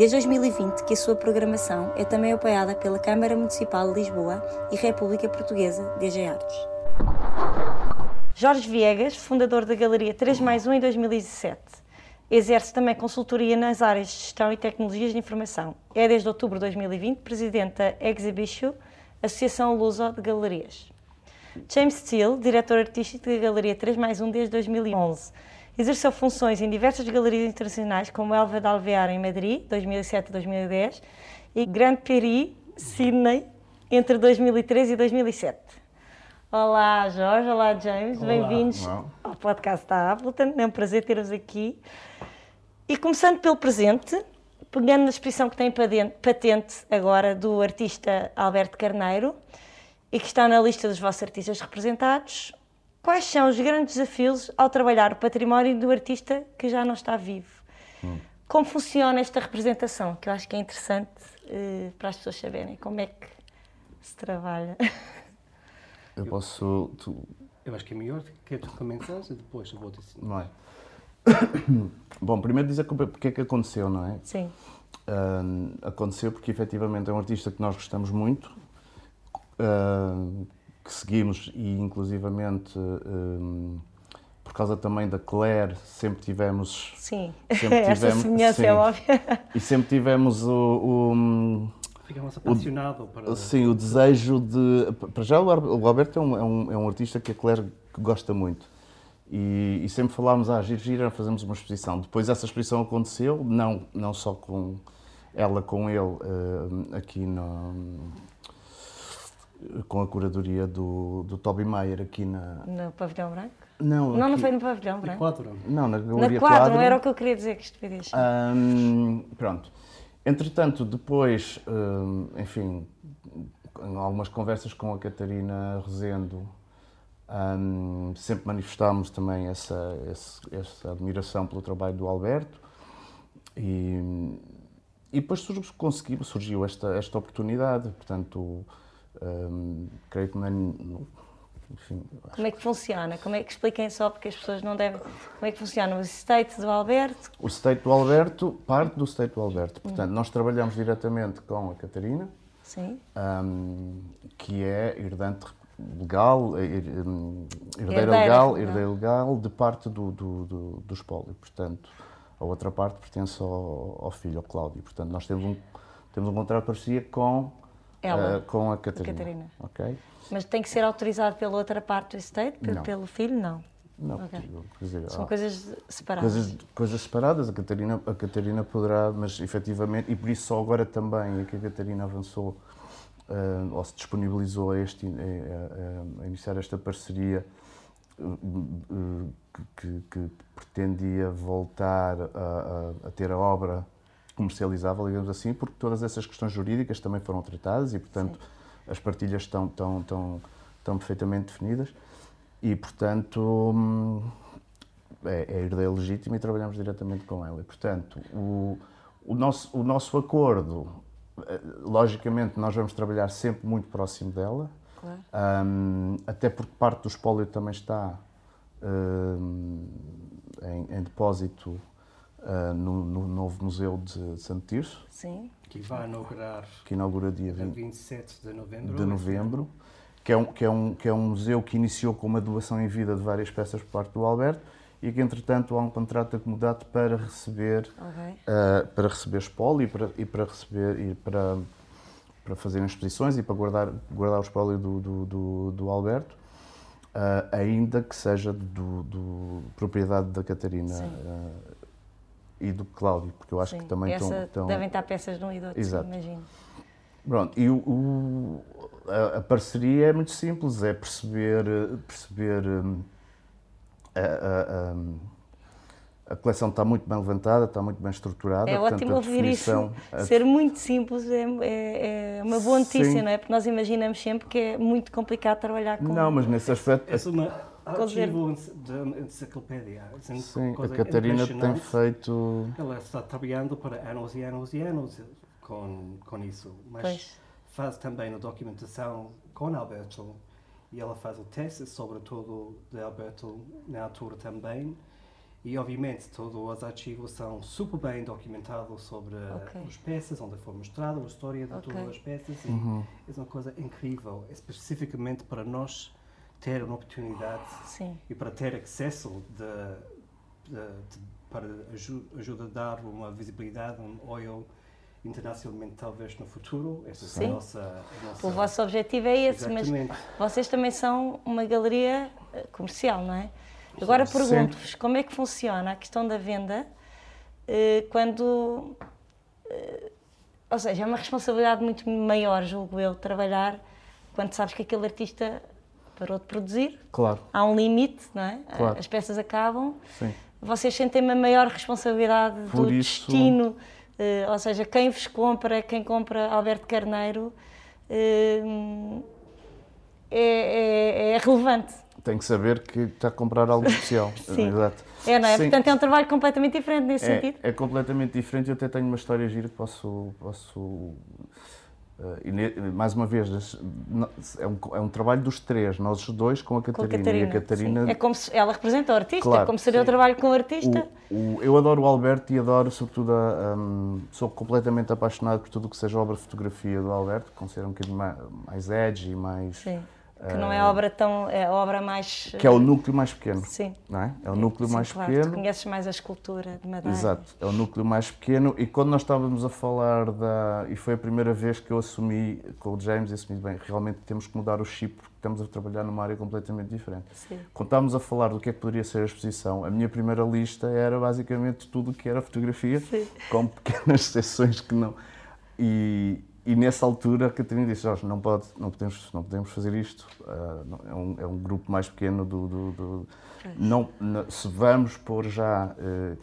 Desde 2020 que a sua programação é também apoiada pela Câmara Municipal de Lisboa e República Portuguesa DG Artes. Jorge Viegas, fundador da Galeria 3 mais 1 em 2017. Exerce também consultoria nas áreas de gestão e tecnologias de informação. É desde outubro de 2020 presidente da Exhibition, Associação Luso de Galerias. James Steele, diretor artístico da Galeria 3 mais 1 desde 2011. Exerceu funções em diversas galerias internacionais, como Elva de Alvear, em Madrid, 2007 e 2010, Grand Prix, Sydney, entre 2013 e 2007. Olá, Jorge. Olá, James. Bem-vindos ao podcast da Appleton. É um prazer ter-vos aqui. E começando pelo presente, pegando na exposição que tem patente agora do artista Alberto Carneiro e que está na lista dos vossos artistas representados, quais são os grandes desafios ao trabalhar o património do artista que já não está vivo? Hum. Como funciona esta representação? Que eu acho que é interessante uh, para as pessoas saberem como é que se trabalha. Eu posso. Tu... Eu acho que é melhor que tu comentares e depois eu vou dizer. Não é? Bom, primeiro dizer porque é que aconteceu, não é? Sim. Uh, aconteceu porque efetivamente é um artista que nós gostamos muito, uh, que seguimos e inclusivamente uh, por causa também da Claire sempre tivemos sim sempre tivemos, essa semelhança é óbvia e sempre tivemos o, o Ficamos apaixonados para... Sim, o desejo de... Para já, o Alberto é um, é um, é um artista que a Claire gosta muito. E, e sempre falámos, ah, gira, gira, fazemos uma exposição. Depois essa exposição aconteceu, não, não só com ela, com ele, uh, aqui no, com a curadoria do, do Toby Mayer aqui na... No Pavilhão Branco? Não, não, aqui... não foi no Pavilhão Branco? Quadro. Não, na Galeria Na Quadro, não era o que eu queria dizer que isto um, Pronto. Entretanto, depois, hum, enfim, em algumas conversas com a Catarina Rezendo, hum, sempre manifestámos também essa, essa, admiração pelo trabalho do Alberto e, e depois conseguimos, surgiu esta, esta oportunidade, portanto, hum, creio que não é, enfim, como é que funciona? Como é que expliquem só porque as pessoas não devem. Como é que funciona o state do Alberto? O state do Alberto parte do state do Alberto. Portanto, nós trabalhamos diretamente com a Catarina. Um, que é herdante legal, herdeira legal, herdeira legal de parte do, do, do, do espólio. Portanto, a outra parte pertence ao, ao filho, ao Cláudio. Portanto, nós temos um, temos um contrato de parceria com, Ela, uh, com a Catarina. Catarina. Okay? Mas tem que ser autorizado pela outra parte do estate? Não. Pelo filho? Não. Não, okay. dizer, são coisas separadas. Coisas, coisas, separadas, a Catarina, a Catarina poderá, mas efetivamente, e por isso só agora também é que a Catarina avançou, uh, ou se disponibilizou a, este, a, a, a iniciar esta parceria uh, que, que, pretendia voltar a, a, ter a obra comercializável, digamos assim, porque todas essas questões jurídicas também foram tratadas e, portanto, Sim as partilhas estão, estão, estão, estão perfeitamente definidas e, portanto, hum, é, é herdeira legítima e trabalhamos diretamente com ela. E, portanto, o, o, nosso, o nosso acordo, eh, logicamente, nós vamos trabalhar sempre muito próximo dela, claro. um, até porque parte do espólio também está um, em, em, depósito uh, no, no, novo Museu de, de Santo Tirso. Sim que vai inaugurar que inaugura dia 20, 27 de novembro. De novembro que é, um, que, é um, que é um museu que iniciou com uma doação em vida de várias peças por parte do Alberto e que, entretanto, há um contrato acomodado para receber, okay. uh, para receber espólio e para, e para receber e para, para fazer exposições e para guardar, guardar o espólio do, do, do, do Alberto, uh, ainda que seja do, do propriedade da Catarina e do Cláudio, porque eu acho Sim, que também essa estão, Devem estar peças num e do outro, Exato. imagino. Pronto, e o, o, a, a, parceria é muito simples, é perceber, perceber um, a, A coleção está muito bem levantada, está muito bem estruturada. É portanto, ótimo a ouvir isso. a Ser muito simples é, é- é uma boa notícia, Sim. não é? Porque nós imaginamos sempre que é muito complicado trabalhar com. Não, mas nesse aspecto, É uma arquivo de enciclopédia. Sim, a Catarina tem feito. Ela está trabalhando para anos e anos e anos com, com isso, mas Pois. faz também a documentação com Alberto e ela faz o teste sobre tudo de Alberto na altura também e obviamente todos os artigos são super bem documentados sobre Ok. as peças, onde foi mostrada a história de Ok. todas as peças Uhum. é uma coisa incrível, especificamente para nós ter uma oportunidade Sim, e para ter acesso de, de- de- para aju ajuda a dar uma visibilidade, um oil internacionalmente talvez no futuro. Essa é a nossa, a nossa o vosso objetivo é esse, mas Exatamente. vocês também são uma galeria eh, comercial, não é? Agora pergunto-vos como é que funciona a questão da venda eh, quando. eh, ou seja, é uma responsabilidade muito maior, julgo eu, trabalhar quando sabes que aquele artista parou de produzir, Claro, há um limite, não é? Claro. As peças acabam. sim. Vocês sentem uma maior responsabilidade Por do isso- destino, eh, ou seja, quem vos compra, quem compra Alberto Carneiro, eh, é, é- é relevante. Tem que saber que está a comprar algo especial. Sim. Exato. É, não é? Sim. Portanto, é um trabalho completamente diferente nesse É, sentido. é completamente diferente. Eu até tenho uma história gira que posso. posso eh, mais uma vez, é um, é um trabalho dos três, nós os dois com a Com Catarina. a Catarina. A Catarina. É como se ela representa o artista, Claro, é como seria o sim. trabalho com o artista. O- o- eu adoro o Alberto e adoro, sobretudo, a, hum, sou completamente apaixonado por tudo o que seja obra de fotografia do Alberto, com ser um bocadinho mais, mais edgy, mais. Sim. Que não é a obra tão. É a obra mais. que é o núcleo mais pequeno, Sim. não é? É o núcleo Sim, mais claro, Tu pequeno. conheces mais a escultura de madeira. Exato, é o núcleo mais pequeno e quando nós estávamos a falar da. E foi a primeira vez que eu assumi com o James e assumi bem, realmente temos que mudar o chip porque estamos a trabalhar numa área completamente diferente. Sim. Quando estávamos a falar do que é que poderia ser a exposição, a minha primeira lista era basicamente tudo o que era fotografia, Sim. com pequenas seções que não. E, e nessa altura a Catarina disse: Jorge, não, pode, não, podemos, não podemos fazer isto. não- é, um, é um grupo mais pequeno do. do- do- não, não- se vamos pôr já. eh,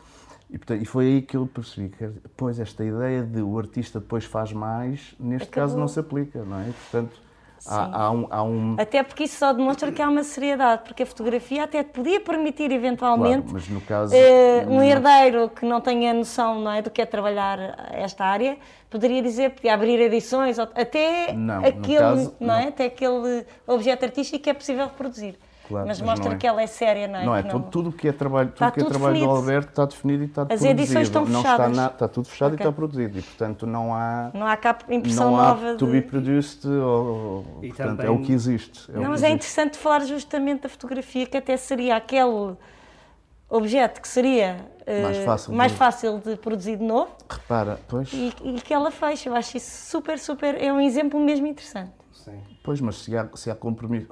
e, portanto, e foi aí que eu percebi que, pois, esta ideia de o artista depois faz mais, neste caso Acabou. não se aplica, não é? Portanto, há, há um. Há um Até porque isso só demonstra que há uma seriedade, porque a fotografia até podia permitir claro, eventualmente no caso. eh, um não- herdeiro que não tenha noção não é, do que é trabalhar esta área, poderia dizer, podia abrir edições, até Não, aquele, caso, não é? não. até aquele objeto artístico que é possível reproduzir. Claro, mas, mas mostra não é. que ela é séria, não é? Não é, Que tudo, tudo o que é trabalho, tudo Está que é trabalho do. Alberto está definido e está As produzido. edições estão não fechadas. Está, na- está tudo fechado Ok. e está produzido e portanto não há Não há cá impressão não há nova. to de- be produced ou, E portanto, também- é o que existe. é Não, que mas é existe. interessante falar justamente da fotografia, que até seria aquele objeto que seria eh, Mais fácil mais de- fácil de produzir de novo Repara, pois, e, e que ela fecha. Eu acho isso super, super. É um exemplo mesmo interessante. Sim. pois, mas se há, se há compromisso,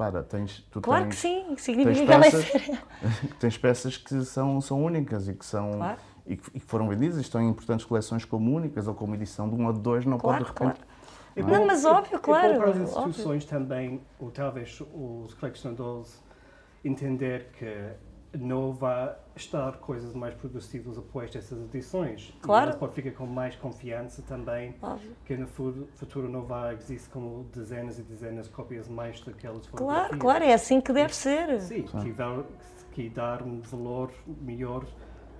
repara, tens, tu Claro tens, que sim, significa que ela é peças, séria. tens peças que são, são únicas e que são Claro. e, que, e que foram vendidas e estão em importantes coleções como únicas ou como edição de um ou de dois, não Claro, pode de repente. É Não, mas óbvio, claro, para as óbvio. instituições também, ou talvez os colecionadores, entender que não vai estar coisas mais produzidas após essas edições. Claro. E podem ficar com mais confiança também Óbvio. que no fu- futuro não vai existir como dezenas e dezenas de cópias mais daquelas Claro, fotografias. claro, é assim que deve ser. Sim, que, dar, que dar um valor melhor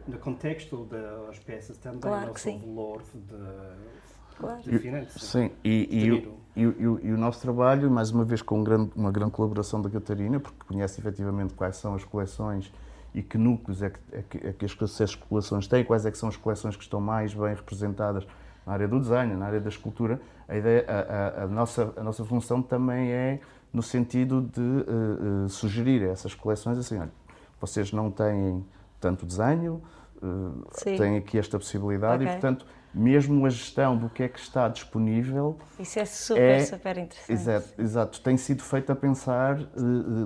no contexto das peças também, Claro não só o valor de, Claro. de finanças. Sim, e, e. e, o- e e o nosso trabalho, mais uma vez com um grande- uma grande colaboração da Catarina, porque conhece efetivamente quais são as coleções e que núcleos é que, é que, é que essas coleções têm, quais é que são as coleções que estão mais bem representadas na área do desenho, na área da escultura. A, ideia, a, a- a nossa, a nossa função também é no sentido de eh, eh, sugerir a essas coleções assim, olha, vocês não têm tanto desenho, Sim. têm aqui esta possibilidade Ok. e, portanto, mesmo a gestão do que é que está disponível Isso é super, É- super interessante. Exato, exato. Tem sido feito a pensar eh,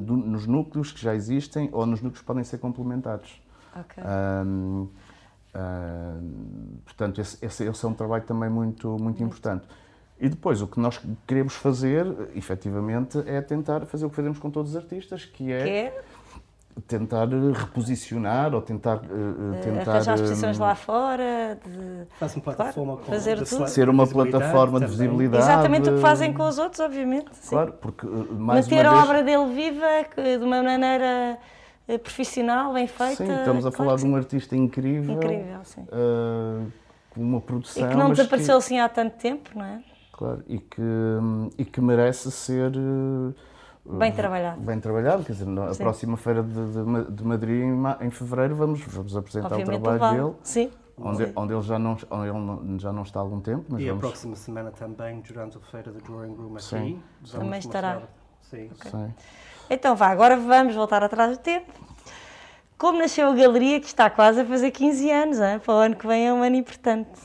do- nos núcleos que já existem ou nos núcleos que podem ser complementados. Ok. Ahm, ahm, portanto, esse, esse, esse é um trabalho também muito, muito importante. E depois, o que nós queremos fazer, efetivamente, é tentar fazer o que fazemos com todos os artistas, que é, Que é tentar reposicionar ou tentar, uh, tentar arranjar exposições lá fora, de, Faz uma plataforma claro, fazer de tudo. ser uma plataforma de visibilidade. Exatamente o que fazem com os outros, obviamente. sim. Claro, porque uh, mais Manter uma a vez, obra dele viva que- de uma maneira eh, profissional, bem feita. Sim, estamos a claro falar que de um artista incrível. Incrível, sim. uh, com uma produção. E que não mas desapareceu assim há tanto tempo, não é? Claro, e que, e que merece ser uh, Bem trabalhado. bem trabalhado. Quer dizer, na Sim. próxima feira de, de, de Madrid, em, fevereiro, vamos, vamos apresentar Obviamente o trabalho vale. dele, Sim. onde, onde ele, já não, onde ele já não está há algum tempo. Mas E a vamos, próxima semana também, durante a feira do Drawing Room aqui, Sim. Também estará. Sim. Sim. Então vá, agora vamos voltar atrás do tempo. Como nasceu a galeria, que está quase a fazer 15 anos, hein? para o ano que vem é um ano importante.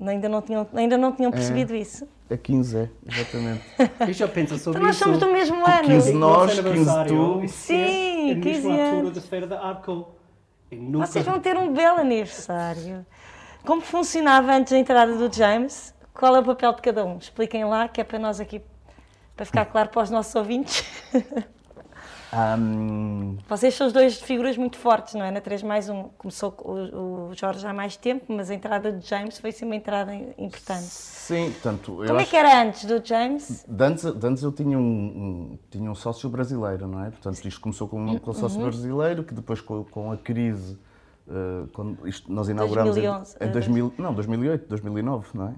Ainda não tinham, ainda não tinham percebido isso. É 15, é, exatamente. E já pensa sobre Então nós isso? somos do mesmo ano. 15 Nosso nós, 15 aniversário tu. e Sim, ser a 15 mesma altura anos. da feira da Arco. Nunca... Vocês vão ter um belo aniversário. Como funcionava antes da entrada do James? Qual é o papel de cada um? Expliquem lá, que é para nós aqui, para ficar claro para os nossos ouvintes. Ahm, Vocês são os dois figuras muito fortes, não é? Na 3 mais 1 começou o, o Jorge há mais tempo, mas a entrada do James foi sim uma entrada importante. sim, portanto, eu Como é que era antes do James? De antes, de antes eu tinha um, um- tinha um sócio brasileiro, não é? Portanto, isto começou com, um- com um sócio Uhum. brasileiro, que depois com, com a crise, eh, quando isto, nós inauguramos 2011, em, em 2000, não, 2008, 2009, não é?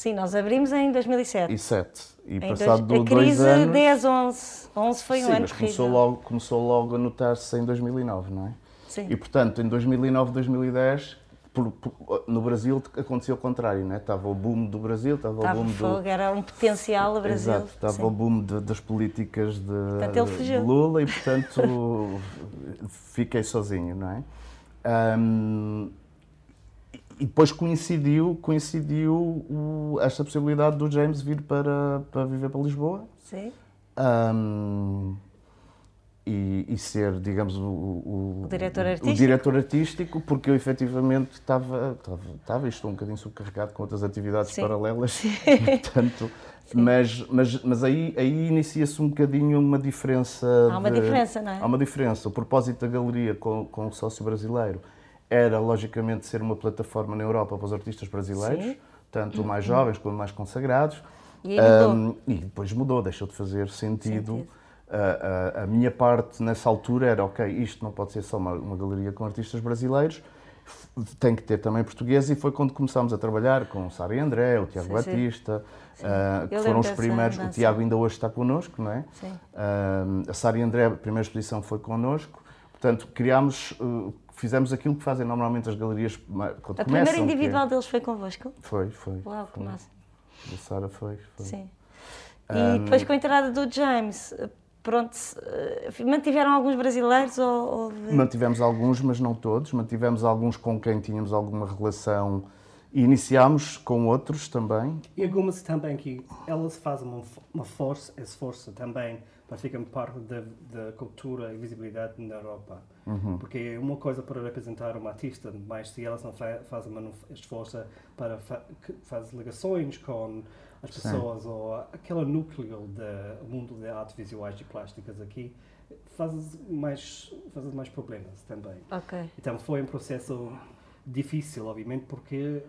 Sim, nós abrimos em 2007. E 7. E Em passado dois, a do- dois crise anos... 10, 11. 11 foi um sim, ano mas começou terrível. logo, começou logo a notar-se em 2009, não é? Sim. E, portanto, em 2009, 2010, por- por- no Brasil aconteceu o contrário, não é? Estava o boom do Brasil, estava o Estava boom do... fogo, era um potencial a Brasil. Exato, estava Sim. o boom de- das políticas de, ele de. Lula e, portanto, fiquei sozinho, não é? Ahm, e depois coincidiu, coincidiu o- esta possibilidade do James vir para, para viver para Lisboa Sim. ahm, e, e ser, digamos, o, o, O diretor o artístico. diretor artístico, porque eu efetivamente estava, estava, estava estou um bocadinho subcarregado com outras atividades Sim. paralelas, e, portanto, mas, mas, mas aí, aí inicia-se um bocadinho uma diferença. Há uma de- diferença, não é? Há uma diferença. O propósito da galeria com, com o sócio brasileiro era, logicamente, ser uma plataforma na Europa para os artistas brasileiros, Sim. tanto mais jovens como mais consagrados. E. Ahm, e depois mudou, deixou de fazer sentido. Sentido. A, a- a minha parte nessa altura era, ok, isto não pode ser só uma, uma galeria com artistas brasileiros, tem que ter também português e foi quando começámos a trabalhar com o Sara e André, o Tiago Sim, sim. Batista, ah, que Eu foram os primeiros, o. Tiago ainda hoje está connosco, não é? Sim. Ah, a Sara e André, a primeira exposição foi connosco, portanto, criámos, uh, fizemos aquilo que fazem normalmente as galerias quando A começam. primeira que é- individual deles foi convosco? Foi, foi. Uau, que foi. massa. A Sara foi, foi. Sim. E depois com a entrada do James, pronto, mantiveram alguns brasileiros ou. Mantivemos alguns, mas não todos. Mantivemos alguns com quem tínhamos alguma relação e iniciámos com outros também. E algumas também que elas fazem uma, uma força, esforço também ficar parte da, da cultura e visibilidade na Europa. Porque é uma coisa para representar uma artista, mas se elas não fa fazem um esforço para fa fazer ligações com as Sim. pessoas ou aquele núcleo do mundo de artes visuais e plásticas aqui, fazes mais, fazes mais problemas também. Ok. Então foi um processo difícil, obviamente, porque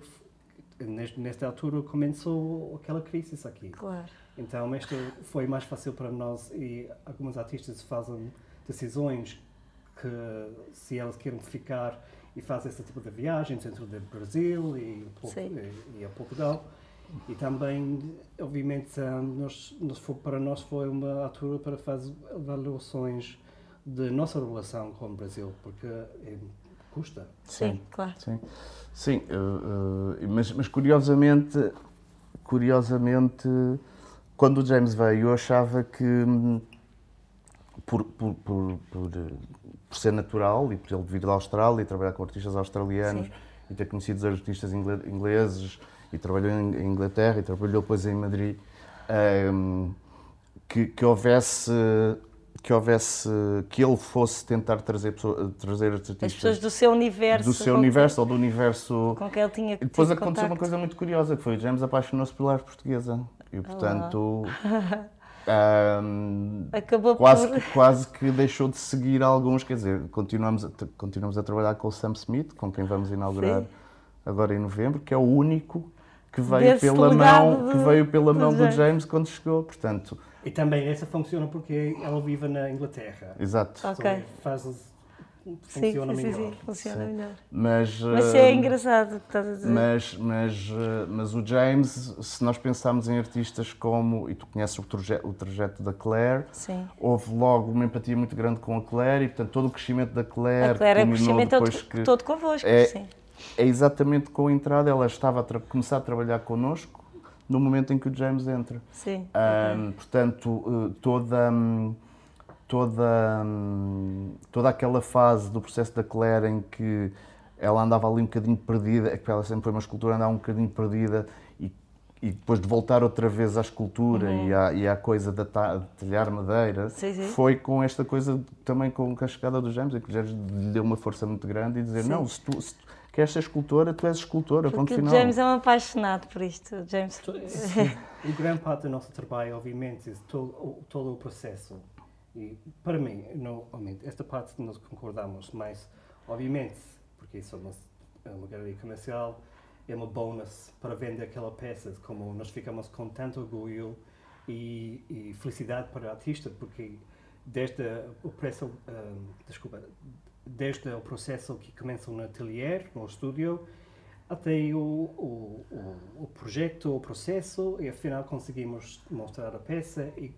neste- nesta altura começou aquela crise aqui. Claro. Então isto foi mais fácil para nós e alguns artistas fazem decisões que se elas querem ficar e fazer esse tipo de viagens dentro do Brasil e, Sim. e, e a Portugal. E também, obviamente, nós, nós foi- para nós foi uma altura para fazer avaliações de nossa relação com o Brasil, porque eh, custa. Sim, claro. Sim, sim uh, uh, mas, mas curiosamente, curiosamente, quando o James veio, eu achava que, hum, por, por, por, por, ser natural e por ele vir da Austrália e trabalhar com artistas australianos Sim. e ter conhecido os artistas ingle- ingleses e trabalhou em, Inglaterra e trabalhou depois em Madrid, hum, que, que houvesse que houvesse que ele fosse tentar trazer trazer artistas As pessoas do seu universo. do seu universo ou do universo. Com quem ele tinha E depois aconteceu uma contacto. coisa muito curiosa, que foi o James apaixonou-se pela arte portuguesa. E, portanto, Um, Acabou quase, por... que, quase que deixou de seguir alguns, quer dizer, continuamos a, continuamos a trabalhar com o Sam Smith, com quem vamos inaugurar Sim. agora em novembro, que é o único que veio pela mão, que veio pela mão do James quando chegou, portanto. E também essa funciona porque ela vive na Inglaterra. Exato. Ok. Faz funciona sim, melhor. Sim, sim, funciona sim. melhor. Mas, mas é engraçado o que estás a dizer. Mas, mas, mas o James, se nós pensarmos em artistas como, e tu conheces o, trajeto, o trajeto da Claire, sim. houve logo uma empatia muito grande com a Claire e, portanto, todo o crescimento da Claire. A Claire é o crescimento todo, que todo convosco, é, sim. É exatamente com a entrada, ela estava a começar a trabalhar connosco no momento em que o James entra. Sim. Um, portanto, eh, toda. Um, toda, toda aquela fase do processo da Claire em que ela andava ali um bocadinho perdida, é que ela sempre foi uma escultura, andava um bocadinho perdida e, e depois de voltar outra vez à escultura uhum. e, à, e à coisa de talhar madeira, sim, sim. foi com esta coisa também com a chegada do James, em que o James lhe deu uma força muito grande e dizer, sim. não, se tu, se tu queres ser escultora, tu és escultora, Porque ponto final. o James é um apaixonado por isto. James... o grande parte do nosso trabalho, obviamente, é todo, todo o processo e para mim, não, esta parte nós concordamos, mas obviamente, porque somos uma galeria comercial, é uma bônus para vender aquela peça, como nós ficamos com tanto orgulho e, e felicidade para o artista, porque desde o preço, um, desculpa, desde o processo que começa no ateliê, no estúdio, até o, o, o, o projeto, o processo, e afinal conseguimos mostrar a peça e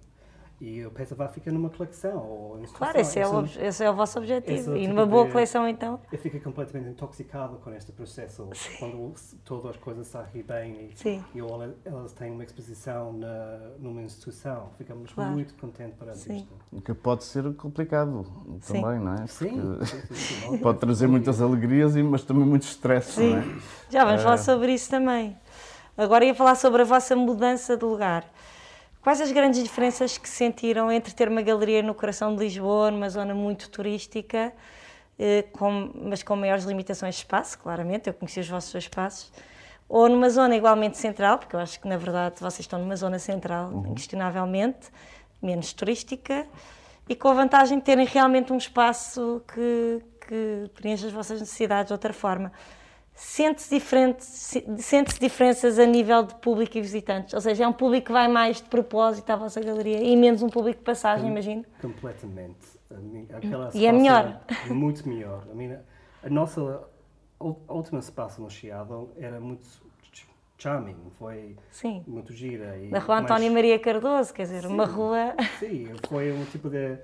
e o peça vai ficar numa coleção ou Claro, esse é, o, esse é o vosso objetivo. E numa boa coleção, então. Eu fico completamente intoxicado com este processo. Sim. Quando todas as coisas saem bem e, Sim. e elas têm uma exposição na, numa instituição, ficamos claro. muito contentes para Sim. isto. O que pode ser complicado Sim. também, não é? Sim. Sim. pode trazer muitas alegrias, mas também muito stress, Sim. não é? Já vamos é... falar sobre isso também. Agora ia falar sobre a vossa mudança de lugar. Quais as grandes diferenças que sentiram entre ter uma galeria no coração de Lisboa, numa zona muito turística, eh, com, mas com maiores limitações de espaço, claramente, eu conheci os vossos espaços, ou numa zona igualmente central, porque eu acho que na verdade vocês estão numa zona central, uhum. inquestionavelmente, menos turística, e com a vantagem de terem realmente um espaço que, que preenche as vossas necessidades de outra forma sente-se diferente, sente diferenças a nível de público e visitantes? Ou seja, é um público que vai mais de propósito à vossa galeria e menos um público de passagem, imagino? Completamente. Aquela e é melhor? Muito melhor. A, minha, a nossa última espaço no Chiado era muito charming, foi sim. muito gira. E da Rua António Maria Cardoso, quer dizer, sim, uma rua... Sim, foi um tipo de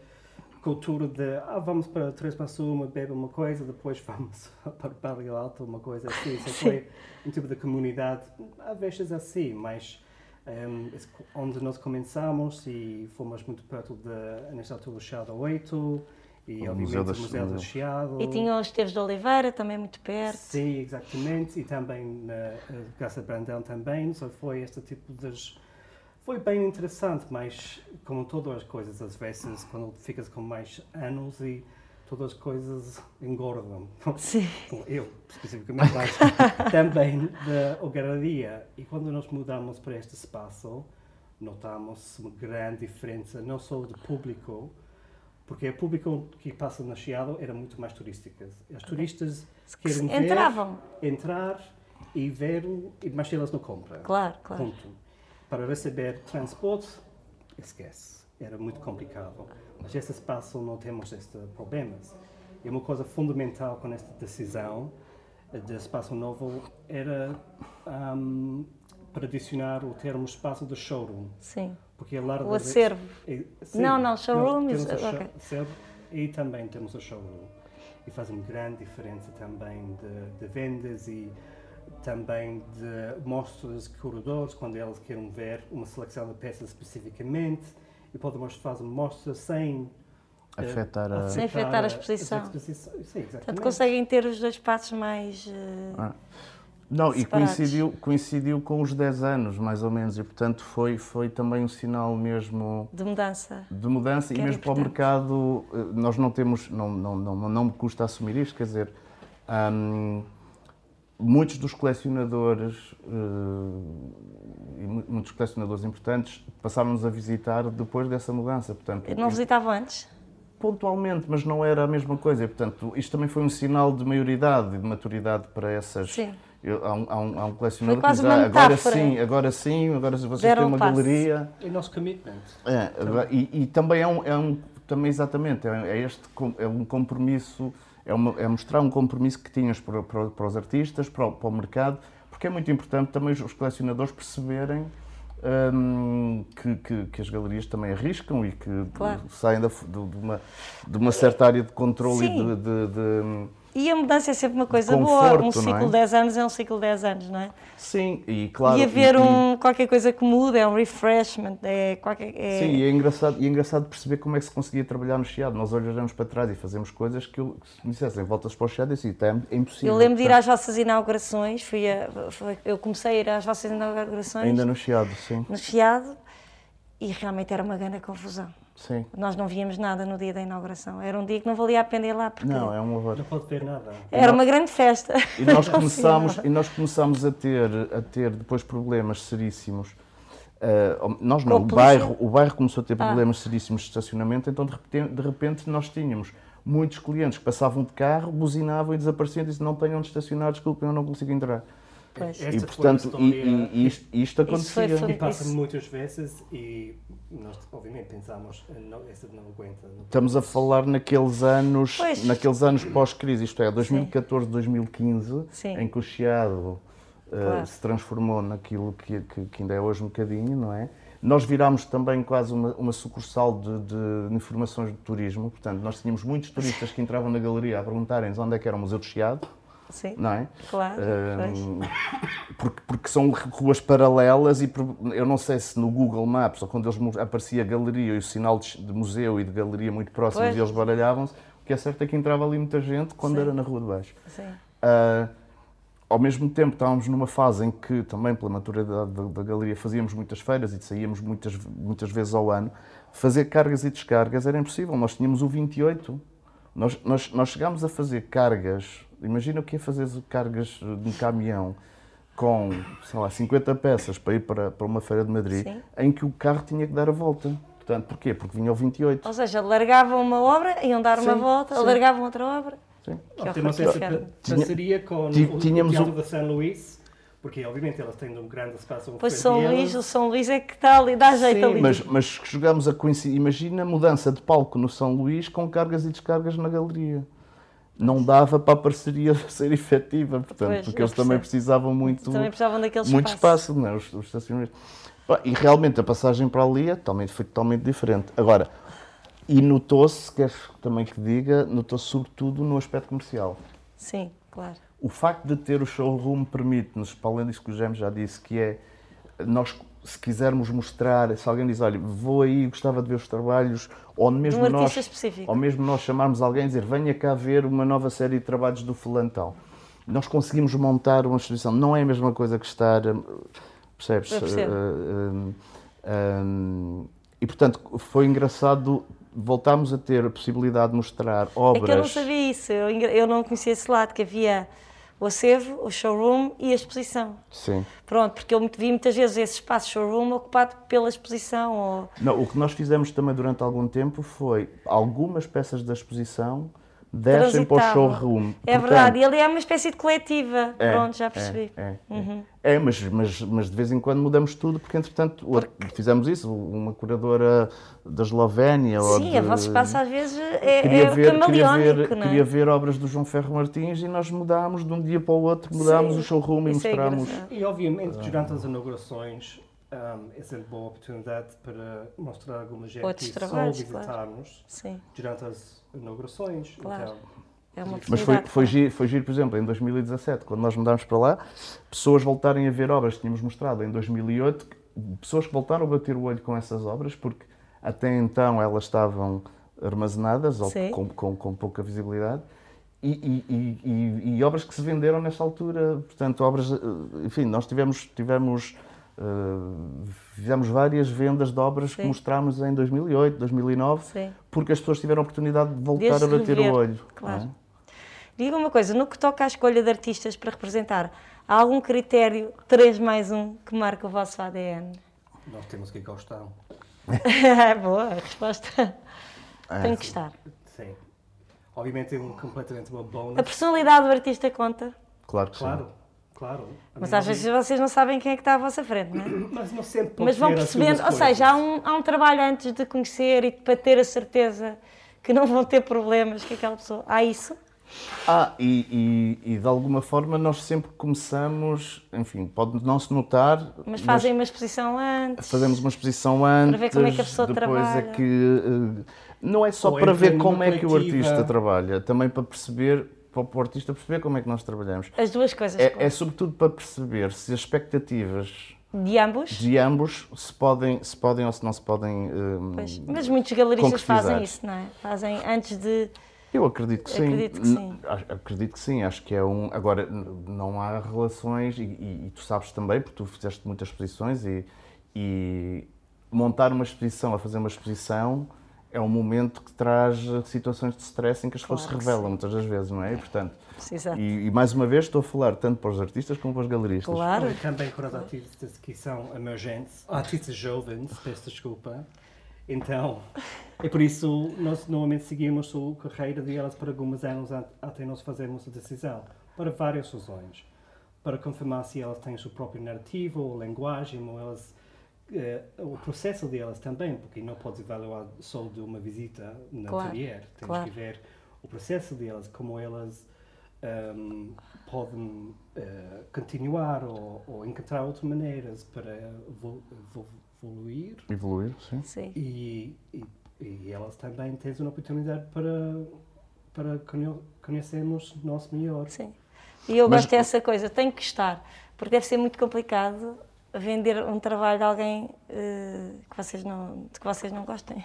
cultura de ah, vamos para Três para uma, bebe uma coisa, depois vamos para Barrio Alto, uma coisa assim. Isso foi um tipo de comunidade, às vezes assim, mas um, onde nós começamos e fomos muito perto de, nesta altura, o Chiado 8 e, o obviamente, Museu o Museu do Chiado. E tinha os Esteves de Oliveira, também muito perto. Sim, exatamente, e também na Graça Brandão também, só foi este tipo de foi bem interessante, mas como todas as coisas, às vezes, quando ficas com mais anos e todas as coisas engordam. Sim. Eu, especificamente, mas também da galeria. E quando nós mudamos para este espaço, notamos uma grande diferença, não só de público, porque o público que passa na Chiado era muito mais turístico. As turistas querem ver, Entravam. entrar e ver, mas elas não compram. Claro, claro. Ponto para receber transporte, esquece. Era muito complicado. Mas esse espaço não temos estes problemas. E uma coisa fundamental com esta decisão de espaço novo era um, para adicionar o termo espaço de showroom. Sim. Porque a larga o acervo. É, sim, não, não, showroom. Temos o okay. acervo e também temos o showroom. E faz uma grande diferença também de, de vendas e também de mostras de corredores, quando eles querem ver uma seleção de peças especificamente, e podemos fazer uma mostra sem eh, afetar, a... sem afetar a exposição. Sim, Portanto, conseguem ter os dois passos mais. Uh, ah. Não, separados. e coincidiu, coincidiu com os 10 anos, mais ou menos, e portanto foi, foi também um sinal mesmo. De mudança. De mudança, e mesmo importante. para o mercado, eh, nós não temos, não, não, não, não me custa assumir isto, quer dizer. Um, muitos dos colecionadores uh, e muitos colecionadores importantes passaram-nos a visitar depois dessa mudança. Portanto, não visitavam antes? Pontualmente, mas não era a mesma coisa. E, portanto, isto também foi um sinal de maioridade e de maturidade para essas. Sim. Eu, há, um, há, um, há um colecionador que diz, ah, agora sim, agora sim, agora vocês Deram têm uma passe. galeria. É nosso commitment. É, e, e, também é um, é um também exatamente, é, é, este, é um compromisso, é, uma, é mostrar um compromisso que tinhas para, para, para os artistas, para o, para o mercado, porque é muito importante também os colecionadores perceberem um, que, que, que, as galerias também arriscam e que claro. saem da, de, de, uma, de uma certa área de controle Sim. e de, de e a mudança é sempre uma coisa conforto, boa. Um ciclo de é? 10 anos é um ciclo de 10 anos, não é? Sim, e claro. E haver um, qualquer coisa que muda, é um refreshment, é qualquer. É... Sim, e é, engraçado, e é engraçado perceber como é que se conseguia trabalhar no Chiado. Nós olhamos para trás e fazemos coisas que, eu, se me dissessem voltas para o Chiado, eu disse, é impossível. Eu lembro de ir às vossas inaugurações, fui a, foi, eu comecei a ir às vossas inaugurações. Ainda no Chiado, sim. No Chiado, e realmente era uma grande confusão. Sim. Nós não víamos nada no dia da inauguração. Era um dia que não valia a pena ir lá. Porque não, é um horror. Não pode ver nada. Era uma grande festa. E nós começámos, e nós começámos a, ter, a ter depois problemas seríssimos. Uh, nós não, o bairro, o bairro começou a ter ah. problemas ah. seríssimos de estacionamento, então de repente, de repente nós tínhamos muitos clientes que passavam de carro, buzinavam e desapareciam e diziam não tenham de estacionar, desculpem, eu não consigo entrar. Pois. E, portanto, e, e, isto, isto acontecia. Foi, e passa muitas vezes e nós, obviamente, pensámos, não, essa não aguenta. Não Estamos a falar naqueles anos, pois. naqueles anos pós-crise, isto é, 2014, Sim. 2015, Sim. em que o Chiado uh, claro. se transformou naquilo que, que, que, ainda é hoje um bocadinho, não é? Nós virámos também quase uma, uma sucursal de, de, informações de turismo, portanto, nós tínhamos muitos turistas que entravam na galeria a perguntarem-nos onde é que era o Museu do Chiado, Sim, não é? Claro. Um, porque, porque são ruas paralelas e eu não sei se no Google Maps ou quando eles aparecia a galeria e o sinal de, museu e de galeria muito próximos pois. e eles baralhavam-se, o que é certo é que entrava ali muita gente quando Sim. era na rua de baixo. Sim. Uh, ao mesmo tempo estávamos numa fase em que também pela maturidade da, da, galeria fazíamos muitas feiras e saíamos muitas, muitas vezes ao ano. Fazer cargas e descargas era impossível. Nós tínhamos o 28. Nós, nós, nós chegámos a fazer cargas Imagina o que é fazer cargas de um caminhão com, sei lá, 50 peças para ir para, para uma feira de Madrid, Sim. em que o carro tinha que dar a volta. Portanto, porquê? Porque vinha ao 28. Ou seja, largavam uma obra, iam dar uma volta, sim. largavam outra obra. Sim. Que temos essa parceria com Tínhamos o Teatro da São Luís, porque obviamente elas têm um grande espaço Pois São Luís, o São Luís é que está ali, dá jeito Sim, ali. Mas, mas jogamos a coincidir, imagina a mudança de palco no São Luís com cargas e descargas na galeria não dava para a parceria ser efetiva, portanto, pois, porque eles também precisavam muito, também precisavam daquele muito espaço, espaço não é? os, os estacionamentos. E realmente a passagem para ali é totalmente, foi totalmente diferente. Agora, e notou-se, queres também que diga, notou-se sobretudo no aspecto comercial. Sim, claro. O facto de ter o showroom permite-nos, para além disso que o James já disse, que é nós se quisermos mostrar, se alguém diz, olha, vou aí, gostava de ver os trabalhos, ou mesmo, um nós, específico. ou mesmo nós chamarmos alguém e dizer, venha cá ver uma nova série de trabalhos do fulantão. Nós conseguimos montar uma exposição. Não é a mesma coisa que estar, percebes? Uh, uh, uh, e, portanto, foi engraçado voltámos a ter a possibilidade de mostrar obras... É que eu não sabia isso, eu, eu não conhecia esse lado, que havia o acervo, o showroom e a exposição. Sim. Pronto, porque eu vi muitas vezes esse espaço showroom ocupado pela exposição. Ou... Não, o que nós fizemos também durante algum tempo foi algumas peças da exposição descem para o showroom. É Portanto, verdade, e ele é uma espécie de coletiva. É, Pronto, já percebi. É, é, uhum. é, é mas, mas, mas de vez em quando mudamos tudo, porque entretanto porque... fizemos isso, uma curadora da Eslovénia. Sim, de... a vosso espaço às vezes é, queria é ver, queria ver, é? queria ver obras do João Ferro Martins e nós mudámos de um dia para o outro, mudámos Sim, o showroom e é mostramos. e obviamente, durante as inaugurações, um, é sempre boa oportunidade para mostrar alguma gente Outros que só visitar-nos claro. durante as inaugurações. Claro. Então, é uma Mas foi, foi, giro, foi giro, por exemplo, em 2017, quando nós mudámos para lá, pessoas voltarem a ver obras que tínhamos mostrado em 2008, pessoas que voltaram a bater o olho com essas obras, porque até então elas estavam armazenadas ou com, com, com, pouca visibilidade. E, e, e, e, obras que se venderam nessa altura, portanto, obras, eh, enfim, nós tivemos, tivemos Uh, fizemos várias vendas de obras Sim. que mostrámos em 2008, 2009, Sim. porque as pessoas tiveram a oportunidade de voltar Desde a bater rever. o olho. Claro. É? Diga uma coisa, no que toca à escolha de artistas para representar, há algum critério 3 mais 1 que marca o vosso ADN? Nós temos que gostar. Boa, a resposta. É, Tem que estar. Sim. Obviamente é um, completamente uma A bônus. personalidade do artista conta, Claro que sim. Claro, mas às vezes vocês não sabem quem é que está à vossa frente, não é? Mas não sempre pode Mas vão percebendo, ou seja, há um, há um trabalho antes de conhecer e para ter a certeza que não vão ter problemas com aquela pessoa. Há isso? Ah, e, e- e de alguma forma nós sempre começamos, enfim, pode não se notar, Mas fazem uma exposição antes. fazemos uma exposição antes, ver como é que a pessoa depois trabalha. é que eh, não é só Ou para ver como é que o artista trabalha, também para perceber, para o artista perceber como é que nós trabalhamos. As duas coisas. É, claro. é sobretudo para perceber se as expectativas De ambos. de ambos se podem, se podem ou se não se podem. eh, Pois, mas muitos galeristas fazem isso, não é? Fazem antes de. Eu acredito que sim. Acredito que sim. Acredito que sim. Acho que é um. Agora, não há relações, e, e- e tu sabes também, porque tu fizeste muitas exposições, e, e montar uma exposição, a fazer uma exposição, é um momento que traz eh, situações de stress em que as pessoas Claro se que revelam muitas das vezes, não é? E, portanto, Exato. e, e mais uma vez estou a falar tanto para os artistas como para os galeristas. Claro. E também para os artistas que são emergentes, artistas jovens, peço desculpa. Então, é por isso nós normalmente seguimos a carreira delas por alguns anos an- até nós fazermos a decisão, para várias razões. Para confirmar se elas têm o seu próprio narrativo, ou linguagem, ou elas, eh, o processo delas também, porque não podes avaliar só de uma visita no Claro, atelier. Tens claro. que ver o processo delas, como elas ehm, podem eh, continuar ou, ou encontrar outras maneiras para evol- evol- evoluir Evoluir, sim. Sim. e, e, e elas também têm uma oportunidade para, para conhe- conhecermos nós melhor. Sim. E eu Mas- gosto dessa coisa, tem que estar, porque deve ser muito complicado vender um trabalho de alguém eh, que, vocês não, de que vocês não gostem.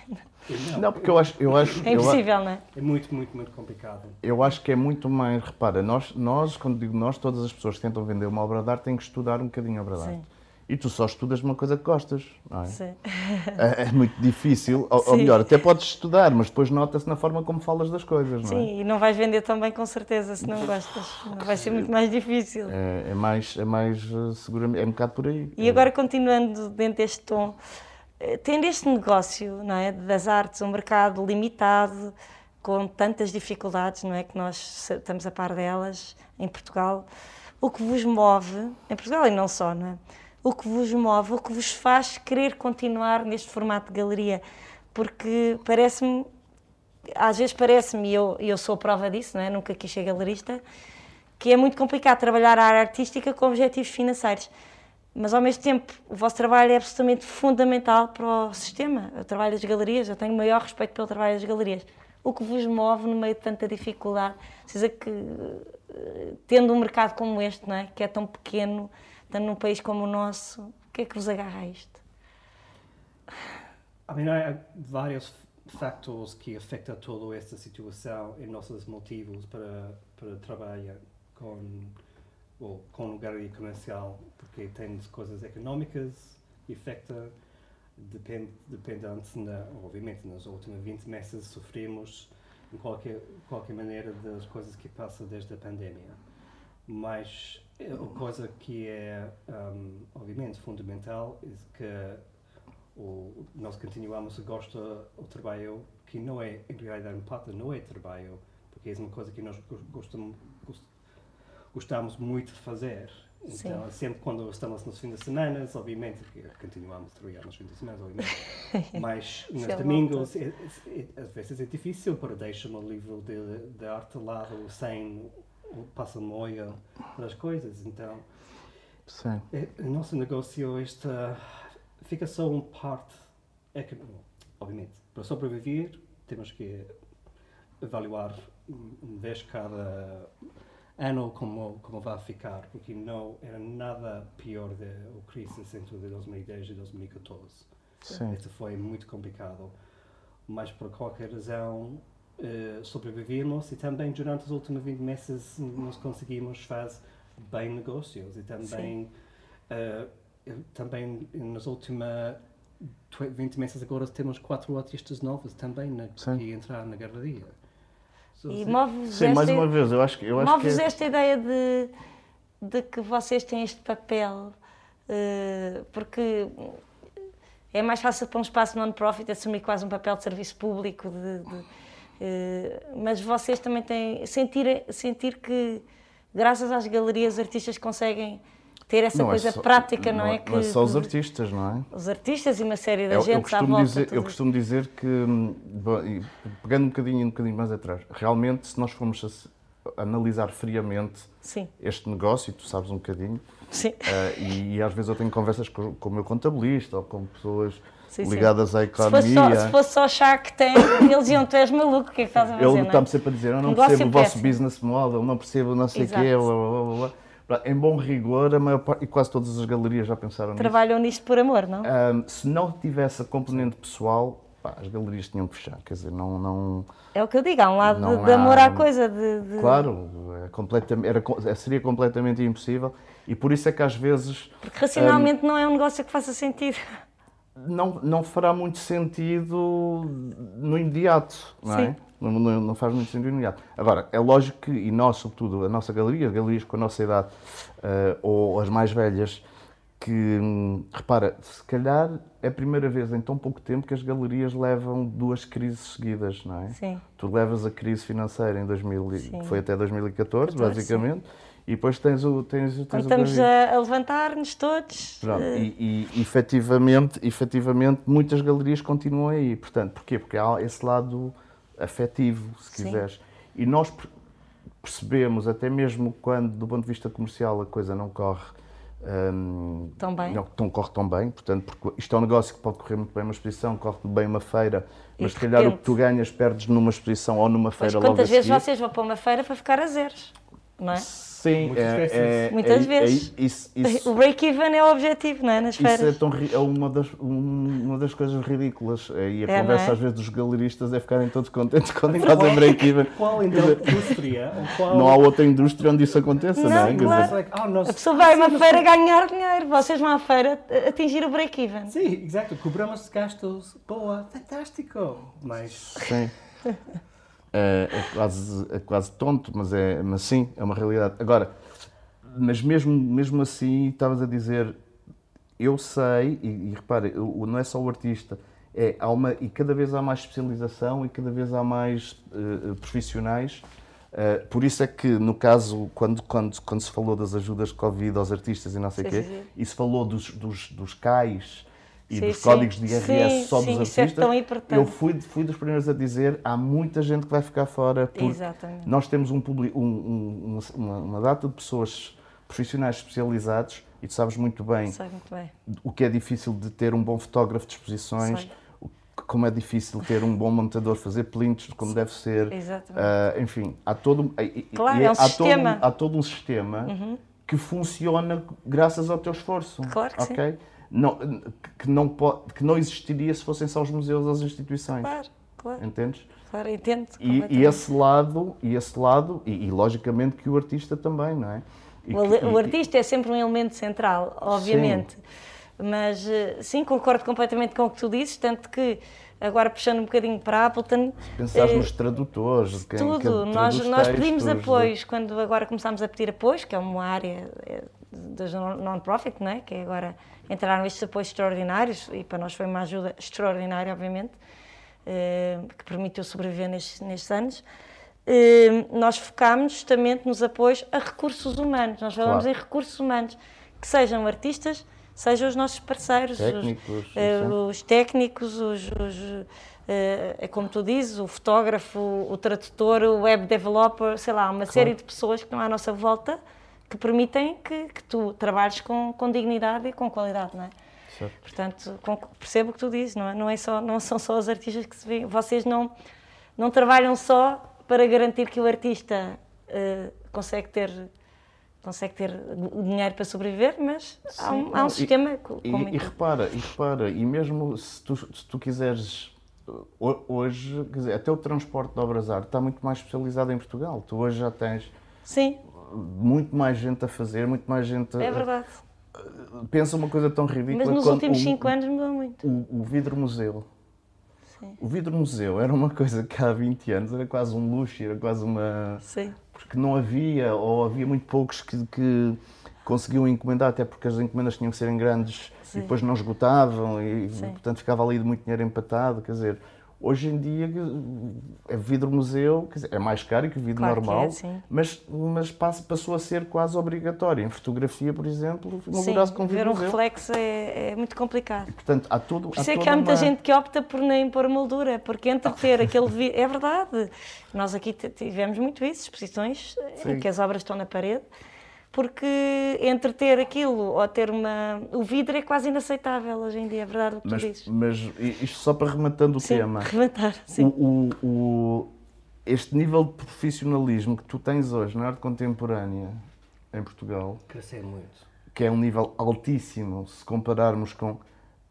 E Não, porque eu acho. Eu acho É eu impossível, não é? É muito, muito, muito complicado. Eu acho que é muito mais. Repara, nós, nós, quando digo nós, todas as pessoas que tentam vender uma obra de arte têm que estudar um bocadinho a obra de arte. Sim. E tu só estudas uma coisa que gostas, não é? Sim. É, é muito difícil, ou, ou Sim. melhor, até podes estudar, mas depois nota-se na forma como falas das coisas, não é? Sim, e não vais vender tão bem com certeza se não gostas. Vai ser muito mais difícil. É, é mais, é mais eh, seguramente, é um bocado por aí. E agora, continuando dentro deste tom, eh, tendo este negócio não é, das artes, um mercado limitado, com tantas dificuldades, não é, que nós estamos a par delas em Portugal, o que vos move, em Portugal e não só, não é? O que vos move, o que vos faz querer continuar neste formato de galeria? Porque parece-me, às vezes parece-me, e eu, eu sou prova disso, não é? Nunca quis ser galerista, que é muito complicado trabalhar a área artística com objetivos financeiros. Mas ao mesmo tempo, o vosso trabalho é absolutamente fundamental para o sistema. O trabalho das galerias, eu tenho o maior respeito pelo trabalho das galerias. O que vos move no meio de tanta dificuldade? Precisa que, eh, tendo um mercado como este, não é? que é tão pequeno, estando num país como o nosso, o que é que vos agarra a isto? I mean, há vários fatores que afetam toda esta situação e nossos motivos para, para trabalhar com, ou, com o galeria comercial, porque tem coisas económicas e afeta, depende, na, obviamente, nos últimos 20 meses sofremos, em qualquer, qualquer maneira, das coisas que passam desde a pandemia. Mas a coisa que é, um, obviamente, fundamental é que o, nós continuamos a gostar do trabalho que não é, em realidade, parte não é trabalho, porque é uma coisa que nós go- gostamos, gost- gostamos muito de fazer. Sim. Então, sempre quando estamos nos fins de semana, obviamente, que continuamos a trabalhar nos fins de semana, obviamente, mas nos é domingos, é- é- é- às vezes é difícil para deixar o livro de, de arte lado sem o passa-moia para as coisas. Então, Sim. é, O nosso negócio esta fica só um parte. É que, obviamente, para sobreviver temos que avaliar uma vez cada ano como, como vai ficar, porque não era nada pior da crise entre 2010 e 2014. Sim. Isto foi muito complicado, mas por qualquer razão eh, sobrevivemos e também durante os últimos 20 meses nós conseguimos fazer bem negócios e também, eu- também nos últimos 20 meses agora temos quatro artistas novos também na, Sim. que entrar na galeria. E move-vos Sim, esta, mais uma vez, eu acho que. Eu acho que move-vos é- esta ideia de, de que vocês têm este papel, eh, porque é mais fácil para um espaço non-profit assumir quase um papel de serviço público, de- de, mas vocês também têm. Sentir, sentir que, graças às galerias, os artistas conseguem ter essa não é coisa só- prática, não, é? Não é só os que- artistas, não é? os artistas e uma série de Eu, eu gente à volta. dizer, eu costumo dizer que, hum, bom, pegando um bocadinho, um bocadinho mais atrás, realmente, se nós formos analisar friamente Sim, este negócio, e tu sabes um bocadinho, sim. eh, e, e às vezes eu tenho conversas com, com o meu contabilista ou com pessoas Sim, sim. ligadas à Se fosse, economia. só, se fosse só Shark Tank, eles iam, tu és maluco, o que é que estás a fazer? Ele é? está-me sempre a dizer, eu não Negócio percebo o vosso business model, não percebo não sei o quê, blá, blá, blá, blá. Em bom rigor, a maior parte, e quase todas as galerias já pensaram nisso. Trabalham nisto por amor, não? Ahm, se não tivesse a componente pessoal, pá, as galerias tinham que fechar. Quer dizer, não. não É o que eu digo, há um lado de, de há- amor à coisa, de, de- claro, é completam- era, co- seria completamente impossível. E por isso é que às vezes porque racionalmente não é um negócio que faça sentido. Não, não fará muito sentido no imediato, não é? Sim. Não, não- não faz muito sentido no imediato. Agora, é lógico que, e nós, sobretudo, a nossa galeria, as galerias com a nossa idade, eh, ou as mais velhas, que, repara, se calhar é a primeira vez em tão pouco tempo que as galerias levam duas crises seguidas, não é? Sim. Tu levas a crise financeira em 2000, e- Sim. que foi até 2014, 14, basicamente, e depois tens o tens, tens Quando estamos a, a levantar-nos todos. Pronto, eh, e, e efetivamente, efetivamente, muitas galerias continuam aí. Portanto, porquê? Porque há esse lado afetivo, se Sim. quiseres. E nós per- percebemos, até mesmo quando, do ponto de vista comercial, a coisa não corre hum, Tão bem. Não, não corre tão bem, portanto, porque isto é um negócio que pode correr muito bem uma exposição, corre bem uma feira, mas se calhar o que tu ganhas perdes numa exposição ou numa feira logo a quantas vezes seguir. vocês vão para uma feira para ficar a zeros? Não é? Sim, Muitas é, vezes. é- Muitas é- vezes. é- isso, isso, O break-even é o objetivo, não é? Nas Isso é, tão, é uma, das, um- uma das coisas ridículas. É, E a É, conversa é? às vezes dos galeristas é ficarem todos contentes quando fazem break-even. Qual então indústria? qual... Não há outra indústria onde isso aconteça, não, Não, é? Claro. Oh. A pessoa vai a uma feira ganhar dinheiro, vocês vão à feira atingir o break-even. Sim, exato. Cobramos gastos. Boa, fantástico. Mas Sim. É, é quase, é quase tonto, mas, é, mas sim, é uma realidade. Agora, mas mesmo, mesmo assim, estavas a dizer, eu sei, e, e repare, o- não é só o artista, é, há uma, e cada vez há mais especialização e cada vez há mais eh, profissionais. Eh, por isso é que, no caso, quando, quando, quando se falou das ajudas de Covid aos artistas e não sei o quê, e se falou dos, dos, dos CAIs e Sim, dos sim. códigos de IRS Sim, só sim, dos é artistas, importante. eu fui, fui dos primeiros a dizer há muita gente que vai ficar fora porque Exatamente. nós temos um, um- um- uma, uma data de pessoas profissionais especializados e tu sabes muito bem muito bem. o que é difícil de ter um bom fotógrafo de exposições, Sei. como é difícil ter um bom montador, fazer prints como deve ser. Ah, enfim, há todo, Claro, e é um há todo sistema. Uhum. há todo um sistema que funciona graças ao teu esforço. Claro que sim. Não, que, não pode, que não existiria se fossem só os museus ou as instituições. Claro, claro, Entendes? claro, entendo. E, e esse lado, e esse lado, e, e logicamente que o artista também, não é? E O, que- o artista é sempre um elemento central, obviamente. Mas eh, sim, concordo completamente com o que tu dizes, tanto que agora puxando um bocadinho para a Appleton. Pensares eh, nos tradutores, quem, Tudo, quem nós, nós pedimos textos, de- apoios quando agora começámos a pedir apoios, que é uma área eh, das non- non-profit, não é? que agora entraram estes apoios extraordinários e para nós foi uma ajuda extraordinária, obviamente, eh, que permitiu sobreviver nestes, nestes anos. Eh, nós focámos justamente nos apoios a recursos humanos. Nós falamos Claro. em recursos humanos, que sejam artistas, sejam os nossos parceiros, os- Técnicos, eh, sim. os técnicos, os, os, é como tu dizes, o fotógrafo, o tradutor, o web developer, sei lá, uma série de pessoas que estão à nossa volta que permitem que, que tu trabalhes com, com dignidade e com qualidade, não é? Certo. Portanto, com- percebo o que tu dizes, não é? Não, é só, não são só os artistas que se veem, vocês não, não trabalham só para garantir que o artista eh, consegue ter consegue ter o dinheiro para sobreviver, mas há um, há um e- sistema co- E, e repara, e repara, e mesmo se tu, se tu quiseres uh, ho- hoje, quer dizer, até o transporte de obras de arte está muito mais especializado em Portugal. Tu hoje já tens Sim, muito mais gente a fazer, muito mais gente. é verdade. Pensa uma coisa tão ridícula Mas nos últimos o- cinco anos mudou muito. o, o vidro museu. Sim. O vidro museu era uma coisa que há 20 anos era quase um luxo, era quase uma. Sim. Porque não havia, ou havia muito poucos que, que conseguiam encomendar, até porque as encomendas tinham que serem grandes Sim. e depois não esgotavam, e Sim. portanto ficava ali muito dinheiro empatado. Quer dizer, hoje em dia é vidro museu, dizer, é mais caro que o vidro Claro que normal, é, sim. mas, mas passou a ser quase obrigatório. Em fotografia, por exemplo, Sim, inaugurou-se com ver vidro um museu. reflexo é, é muito complicado. Portanto, há tudo. Por isso é que há toda muita uma- gente que opta por nem pôr moldura, porque entre ter aquele vidro. É verdade, nós aqui tivemos muito isso, exposições em Sim. que as obras estão na parede, porque entre ter aquilo ou ter uma. O vidro é quase inaceitável hoje em dia, é verdade o que tu Mas, dizes. mas isto só para rematando o Sim, tema. rematar, O, sim. o- o- este nível de profissionalismo que tu tens hoje na arte contemporânea em Portugal, Crescer muito. que é um nível altíssimo se compararmos com.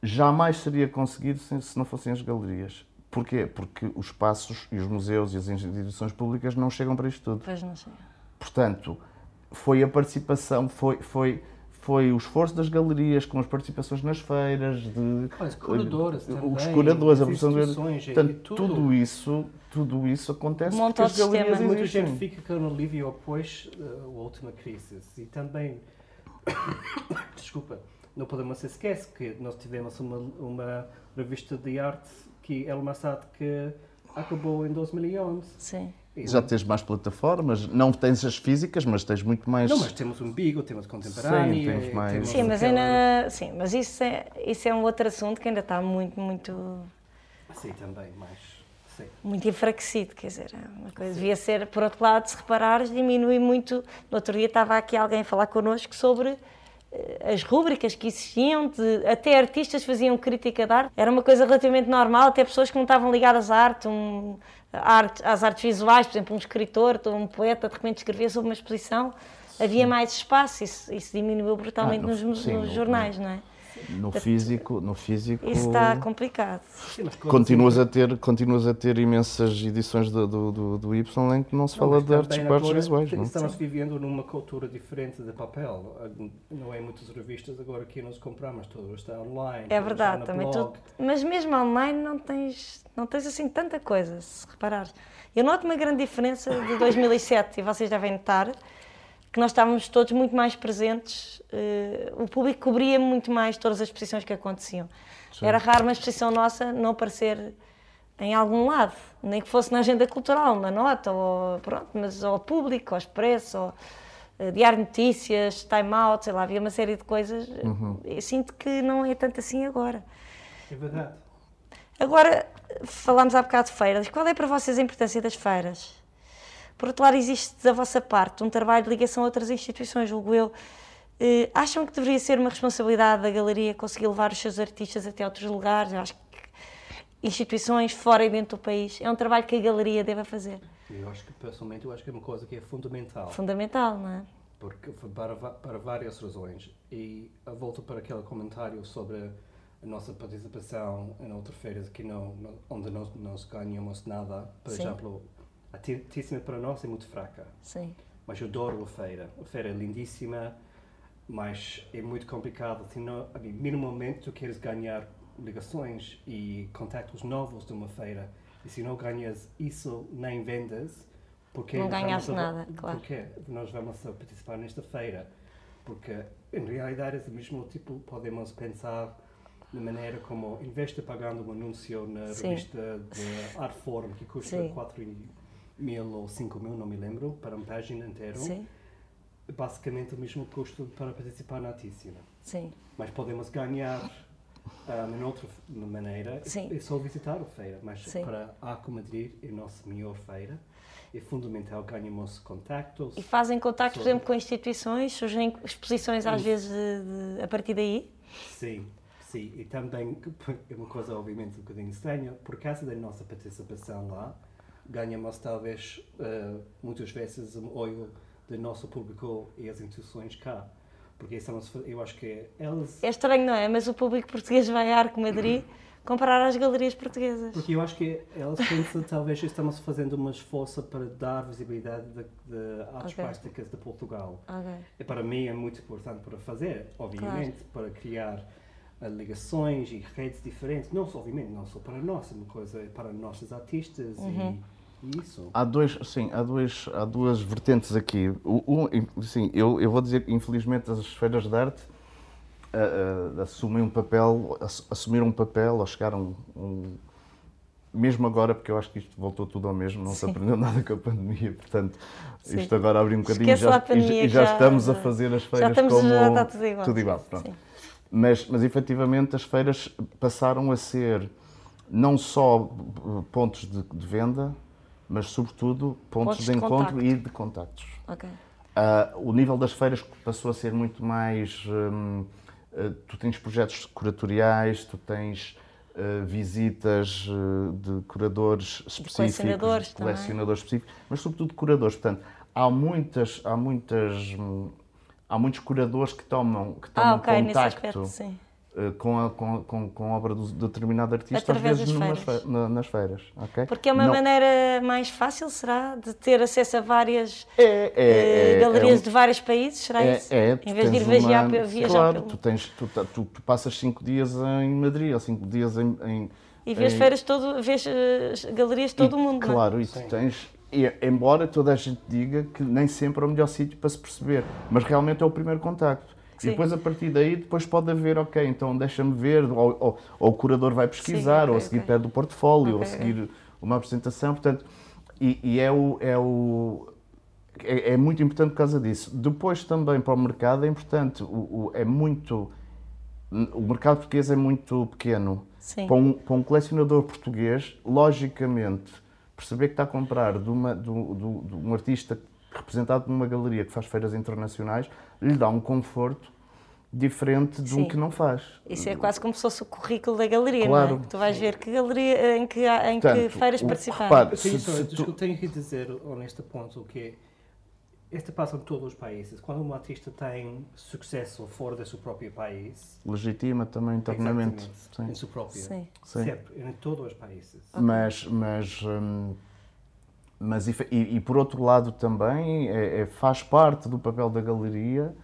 jamais seria conseguido se, se não fossem as galerias. Porquê? Porque os espaços e os museus e as instituições públicas não chegam para isto tudo. Pois não sei. Portanto, foi a participação, foi, foi, foi o esforço das galerias com as participações nas feiras, de, Olha, os curadores os também, curadores, a as produção de Portanto, tudo. tudo isso, tudo isso acontece Monta porque o as galerias sistema. Muita gente fica com alívio após uh, a última crise. E também, desculpa, não podemos se esquecer que nós tivemos uma, uma revista de arte que é uma arte que acabou em 2011. Sim. Já tens mais plataformas, não tens as físicas, mas tens muito mais. Não, mas temos um Bigo, temos contemporâneo. Sim, temos mais- temos Sim, mas aquela- ainda. Sim, mas isso é, isso é um outro assunto que ainda está muito, muito. Sim, também, mas... Sim. muito enfraquecido, quer dizer, é uma coisa devia ser, por outro lado, se reparares, diminui muito. No outro dia estava aqui alguém a falar connosco sobre as rúbricas que existiam, de, até artistas faziam crítica de arte, era uma coisa relativamente normal, até pessoas que não estavam ligadas à arte, um, à arte- às artes visuais, por exemplo, um escritor, ou um poeta, de repente escrevia sobre uma exposição, havia mais espaço, isso, isso diminuiu brutalmente Ah, no- nos, sim, nos no- jornais, não é? No físico, no físico Isso está complicado. Continuas, a ter, continuas a ter imensas edições do, do, do, do Y em que não se Não, fala mas de artes, também de artes agora visuais. Não? Estamos vivendo numa cultura diferente de papel. Não é muitas revistas agora que nós compramos, tudo está online. É verdade, também tudo. Mas mesmo online não tens, não tens assim tanta coisa, se reparares. Eu noto uma grande diferença de 2007, e vocês devem notar, que nós estávamos todos muito mais presentes, eh, o público cobria muito mais todas as exposições que aconteciam. Era raro uma exposição nossa não aparecer em algum lado, nem que fosse na agenda cultural, uma nota, ou, pronto, mas ao público, ao expresso, ou, eh, Diário de Notícias, Time Out, sei lá, havia uma série de coisas. Eu sinto que não é tanto assim agora. É verdade. Agora, falámos há bocado de feiras. Qual é para vocês a importância das feiras? Por outro lado, existe da vossa parte um trabalho de ligação a outras instituições, julgo eu. Eh, acham que deveria ser uma responsabilidade da galeria conseguir levar os seus artistas até outros lugares? Eu acho que instituições fora e dentro do país é um trabalho que a galeria deve fazer. Eu acho que, pessoalmente, eu acho que é uma coisa que é fundamental. Fundamental, não é? Porque, para, para várias razões. E a volta para aquele comentário sobre a nossa participação em outras feiras que não, não- onde nós não ganhamos nada. Por Sim. exemplo, a Tíssima para nós é muito fraca. Sim. Mas eu adoro a feira. A feira é lindíssima, mas é muito complicado. Senão, minimamente, tu queres ganhar ligações e contactos novos de uma feira. E se não ganhas isso nem vendas, porque não ganhas nada, claro. Porque nós vamos é? participar nesta feira. Porque, em realidade, é o mesmo tipo, podemos pensar na maneira como investe pagando um anúncio na Sim. revista de Artform, que custa 4,90 mil ou 5 mil, não me lembro, para uma página inteira, Sim. basicamente o mesmo custo para participar na Tíssima. Sim. Mas podemos ganhar ah, de outra f- maneira, Sim. é só visitar a feira. Mas Sim. para a Madrid, é a nossa melhor feira, é fundamental ganharmos contactos. E fazem contactos, por Sobre- exemplo, com instituições, surgem exposições às Isso. vezes de- de- a partir daí? Sim, sim. E também, é uma coisa obviamente um bocadinho estranha, por causa da nossa participação lá, ganhamos talvez eh, muitas vezes um olho do nosso público e as instituições cá. Porque estamos, a eu acho que elas. É estranho, não é? Mas o público português vai à Arco Madrid comparar às galerias portuguesas. Porque eu acho que elas pensam talvez estamos fazendo uma esforço para dar visibilidade de, artes Ok. plásticas de Portugal. Ok. E para mim é muito importante para fazer, obviamente, para criar ligações e redes diferentes, não só, obviamente, não só para nós, é uma coisa para nossos artistas Uhum. e isso. Há dois, sim, há dois, há duas vertentes aqui. O, um, sim, eu, eu vou dizer que infelizmente as feiras de arte uh, uh, assumem um papel, ass- assumiram um papel, ou chegaram um, mesmo agora, porque eu acho que isto voltou tudo ao mesmo, não se Sim. aprendeu nada com a pandemia, portanto, Sim. isto agora abre um bocadinho Esquece já, lá a e já- pandemia e já já- estamos a fazer as feiras Já estamos como já está tudo igual. tudo igual, pronto. Sim. Mas, mas efetivamente as feiras passaram a ser não só pontos de, de venda, mas sobretudo pontos, Pontos de de encontro contacto. e de contactos. Ok. Ah, o nível das feiras passou a ser muito mais. hum, ah, tu tens projetos curatoriais, tu tens ah, visitas de curadores específicos, colecionadores de colecionadores específicos, mas sobretudo de curadores. Portanto, há muitas, há muitas, hum, há muitos curadores que tomam, que tomam Ah, ok, nesse contacto aspecto, sim. Eh, com a, com, com, com a obra do, de determinado artista, Através às vezes feiras. fe- na- nas feiras. ok? Porque é uma Não- maneira mais fácil, será? De ter acesso a várias É, eh, é, é, galerias é um- de vários países, será É, isso? é, em vez de ir viajar, uma- viajar Claro, pelo... tu, tens, tu, tu- tu passas cinco dias em Madrid ou cinco dias em. em E vês em- feiras todo, vês eh, galerias de todo e, o mundo, não é? Claro, e tu Sim. tens. e, embora toda a gente diga que nem sempre é o melhor sítio para se perceber, mas realmente é o primeiro contacto. Sim. E depois, a partir daí, depois pode haver, ok, então deixa-me ver, ou, ou- ou o curador vai pesquisar, ok, ou a seguir ok. pede o portfólio, ou a seguir uma apresentação, portanto, e, e é o... É o é, é muito importante por causa disso. Depois também para o mercado é importante, o, o- é muito... O mercado português é muito pequeno. Sim. Para um, para um colecionador português, logicamente, perceber que está a comprar de, uma, do- do- de um artista representado numa galeria que faz feiras internacionais, lhe dá um conforto diferente de um Sim. que não faz. Isso é quase como se fosse o currículo da galeria, Claro. não é? Tu vais ver que galeria, em que, em que Portanto, feiras o- participaram. repare, Eu tenho, se- se tu- tenho que dizer neste ponto que este passa em todos os países. Quando um artista tem sucesso fora do seu próprio país, legitima também internamente. Sim. em seu próprio, Sim. Sim. sempre, em todos os países. Mas, mas, hum, mas e, e por outro lado também é- é- faz parte do papel da galeria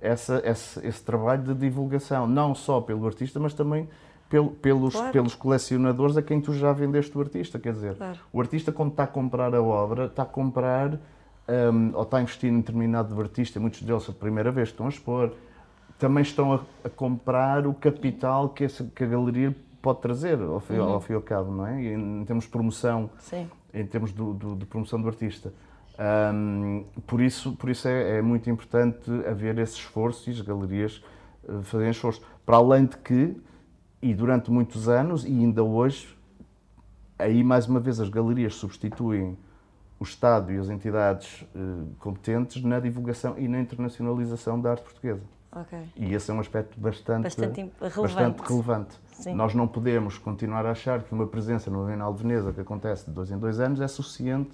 essa, esse, esse trabalho de divulgação, não só pelo artista, mas também pelo- pelos, Claro. pelos colecionadores a quem tu já vendeste o artista. Quer dizer, Claro. o artista, quando está a comprar a obra, está a comprar hum, ou está a investir em determinado artista, muitos deles a primeira vez estão a expor, também estão a, a comprar o capital que, essa, que a galeria pode trazer ao fim, Uhum. ao fim e ao cabo, não é? E em termos de promoção, Sim. Em termos do, do- de promoção do artista. Hum, por isso, por isso é, é muito importante haver esse esforço e as galerias eh, fazerem esforço. Para além de que, e durante muitos anos, e ainda hoje, aí mais uma vez as galerias substituem o Estado e as entidades eh, competentes na divulgação e na internacionalização da arte portuguesa. Ok. E esse é um aspecto bastante, Bastante im- bastante relevante. Sim. Nós não podemos continuar a achar que uma presença no Bienal de Veneza, que acontece de dois em dois anos, é suficiente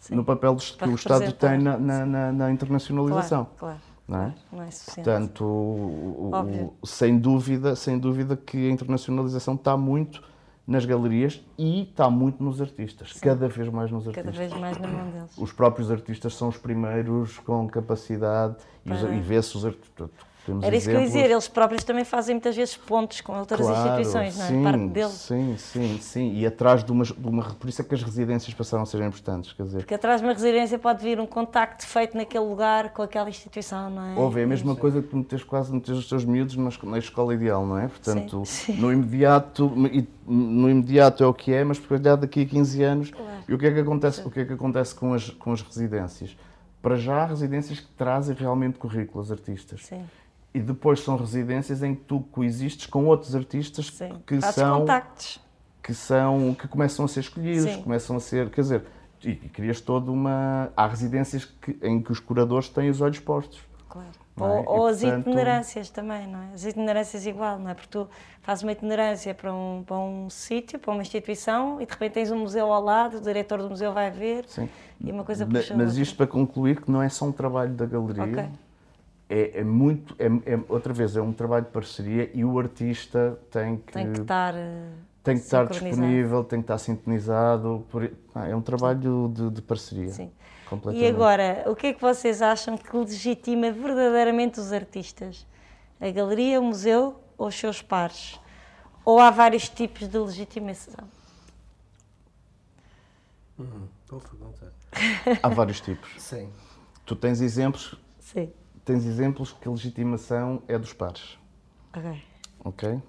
Sim. no papel que o Estado tem na, na- na- na internacionalização. Claro, claro. Não é? Não é suficiente. Portanto, o- o- sem, dúvida, sem dúvida que a internacionalização está muito nas galerias e está muito nos artistas, cada vez mais nos Cada artistas. vez mais na mão deles. Os próprios artistas são os primeiros com capacidade e, Para- e vê-se os artistas. Temos Era isso que eu ia exemplos- dizer, eles próprios também fazem muitas vezes pontos com outras instituições, não é? sim, Parte deles. Sim, sim, sim. E atrás de uma, de uma. Por isso é que as residências passaram a ser importantes. Quer dizer, Porque atrás de uma residência pode vir um contacto feito naquele lugar com aquela instituição, não é? houve a mesma coisa que metes quase metes os teus miúdos na, esco- na escola ideal, não é? Portanto, Sim, sim. no imediato, e no imediato é o que é, mas depois já daqui a 15 anos. Claro. E o que é que acontece, o que é que acontece com, as, com as residências? Para já, há residências que trazem realmente currículo aos artistas. Sim, E depois são residências em que tu coexistes com outros artistas sim. que são contactos. que são que começam a ser escolhidos, Sim. começam a ser, quer dizer, e, e crias toda uma há residências que, em que os curadores têm os olhos postos. Claro. É? Ou, ou E, as portanto- itinerâncias também, não é? As itinerâncias igual, não é? Porque tu fazes uma itinerância para um, para um sítio, para uma instituição e de repente tens um museu ao lado, o diretor do museu vai ver Sim. e uma coisa puxa Mas outra. isto para concluir que não é só um trabalho da galeria, Ok. É, é muito, é, é- outra vez, é um trabalho de parceria e o artista tem que, Tem que estar. eh, tem que estar disponível, tem que estar sintonizado, por- ah, é um trabalho de, de parceria. Sim. E agora, o que é que vocês acham que legitima verdadeiramente os artistas? A galeria, o museu ou os seus pares? Ou há vários tipos de legitimação? Uhum. Boa pergunta. Há vários tipos. Sim. Tu tens exemplos, Sim. Tens exemplos que a legitimação é dos pares, Ok. ok?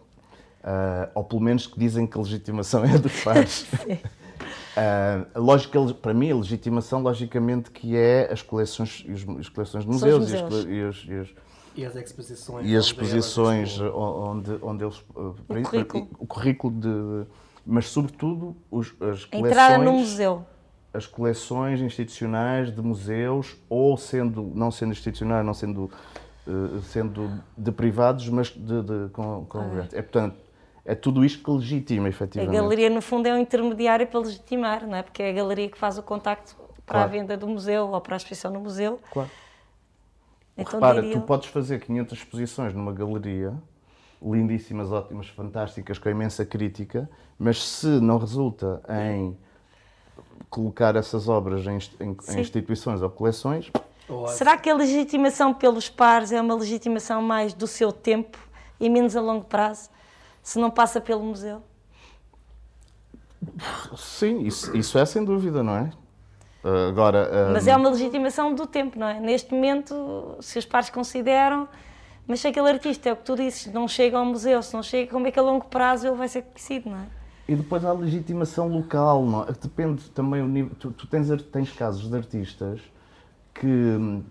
Ah, ou pelo menos que dizem que a legitimação é dos pares. Ah, a lógica, para mim, a legitimação, logicamente, que é as coleções, e os- as coleções de os museus, e as museus. e os- e as exposições. e as onde elas exposições expõem. onde, onde eles. uh, para isso- currículo. o currículo de. Mas, sobretudo, os, as A entrada no coleções, museu. As coleções institucionais de museus, ou sendo, não sendo institucionais, não sendo, uh, sendo de privados, mas de, de, com, com governo. É, portanto, é tudo isto que legitima, A efetivamente. galeria, no fundo, é um intermediário para legitimar, não é? Porque é a galeria que faz o contacto para a Claro. venda do museu ou para a exposição no museu. Claro. Então, Repara, diria tu podes fazer 500 exposições numa galeria, lindíssimas, ótimas, fantásticas, com imensa crítica, mas se não resulta em colocar essas obras em, em- em instituições ou coleções, Será que a legitimação pelos pares é uma legitimação mais do seu tempo e menos a longo prazo, se não passa pelo museu? sim, isso, isso é sem dúvida, não é? Ah, Agora, ah, Mas é uma legitimação do tempo, não é? Neste momento, se os pares consideram, mas se aquele artista, é o que tu dizes, não chega ao museu, se não chega, como é que a longo prazo ele vai ser conhecido, não é? E depois há a legitimação local, não é? Depende também o nível. Tu, tu tens, tens casos de artistas que, hum,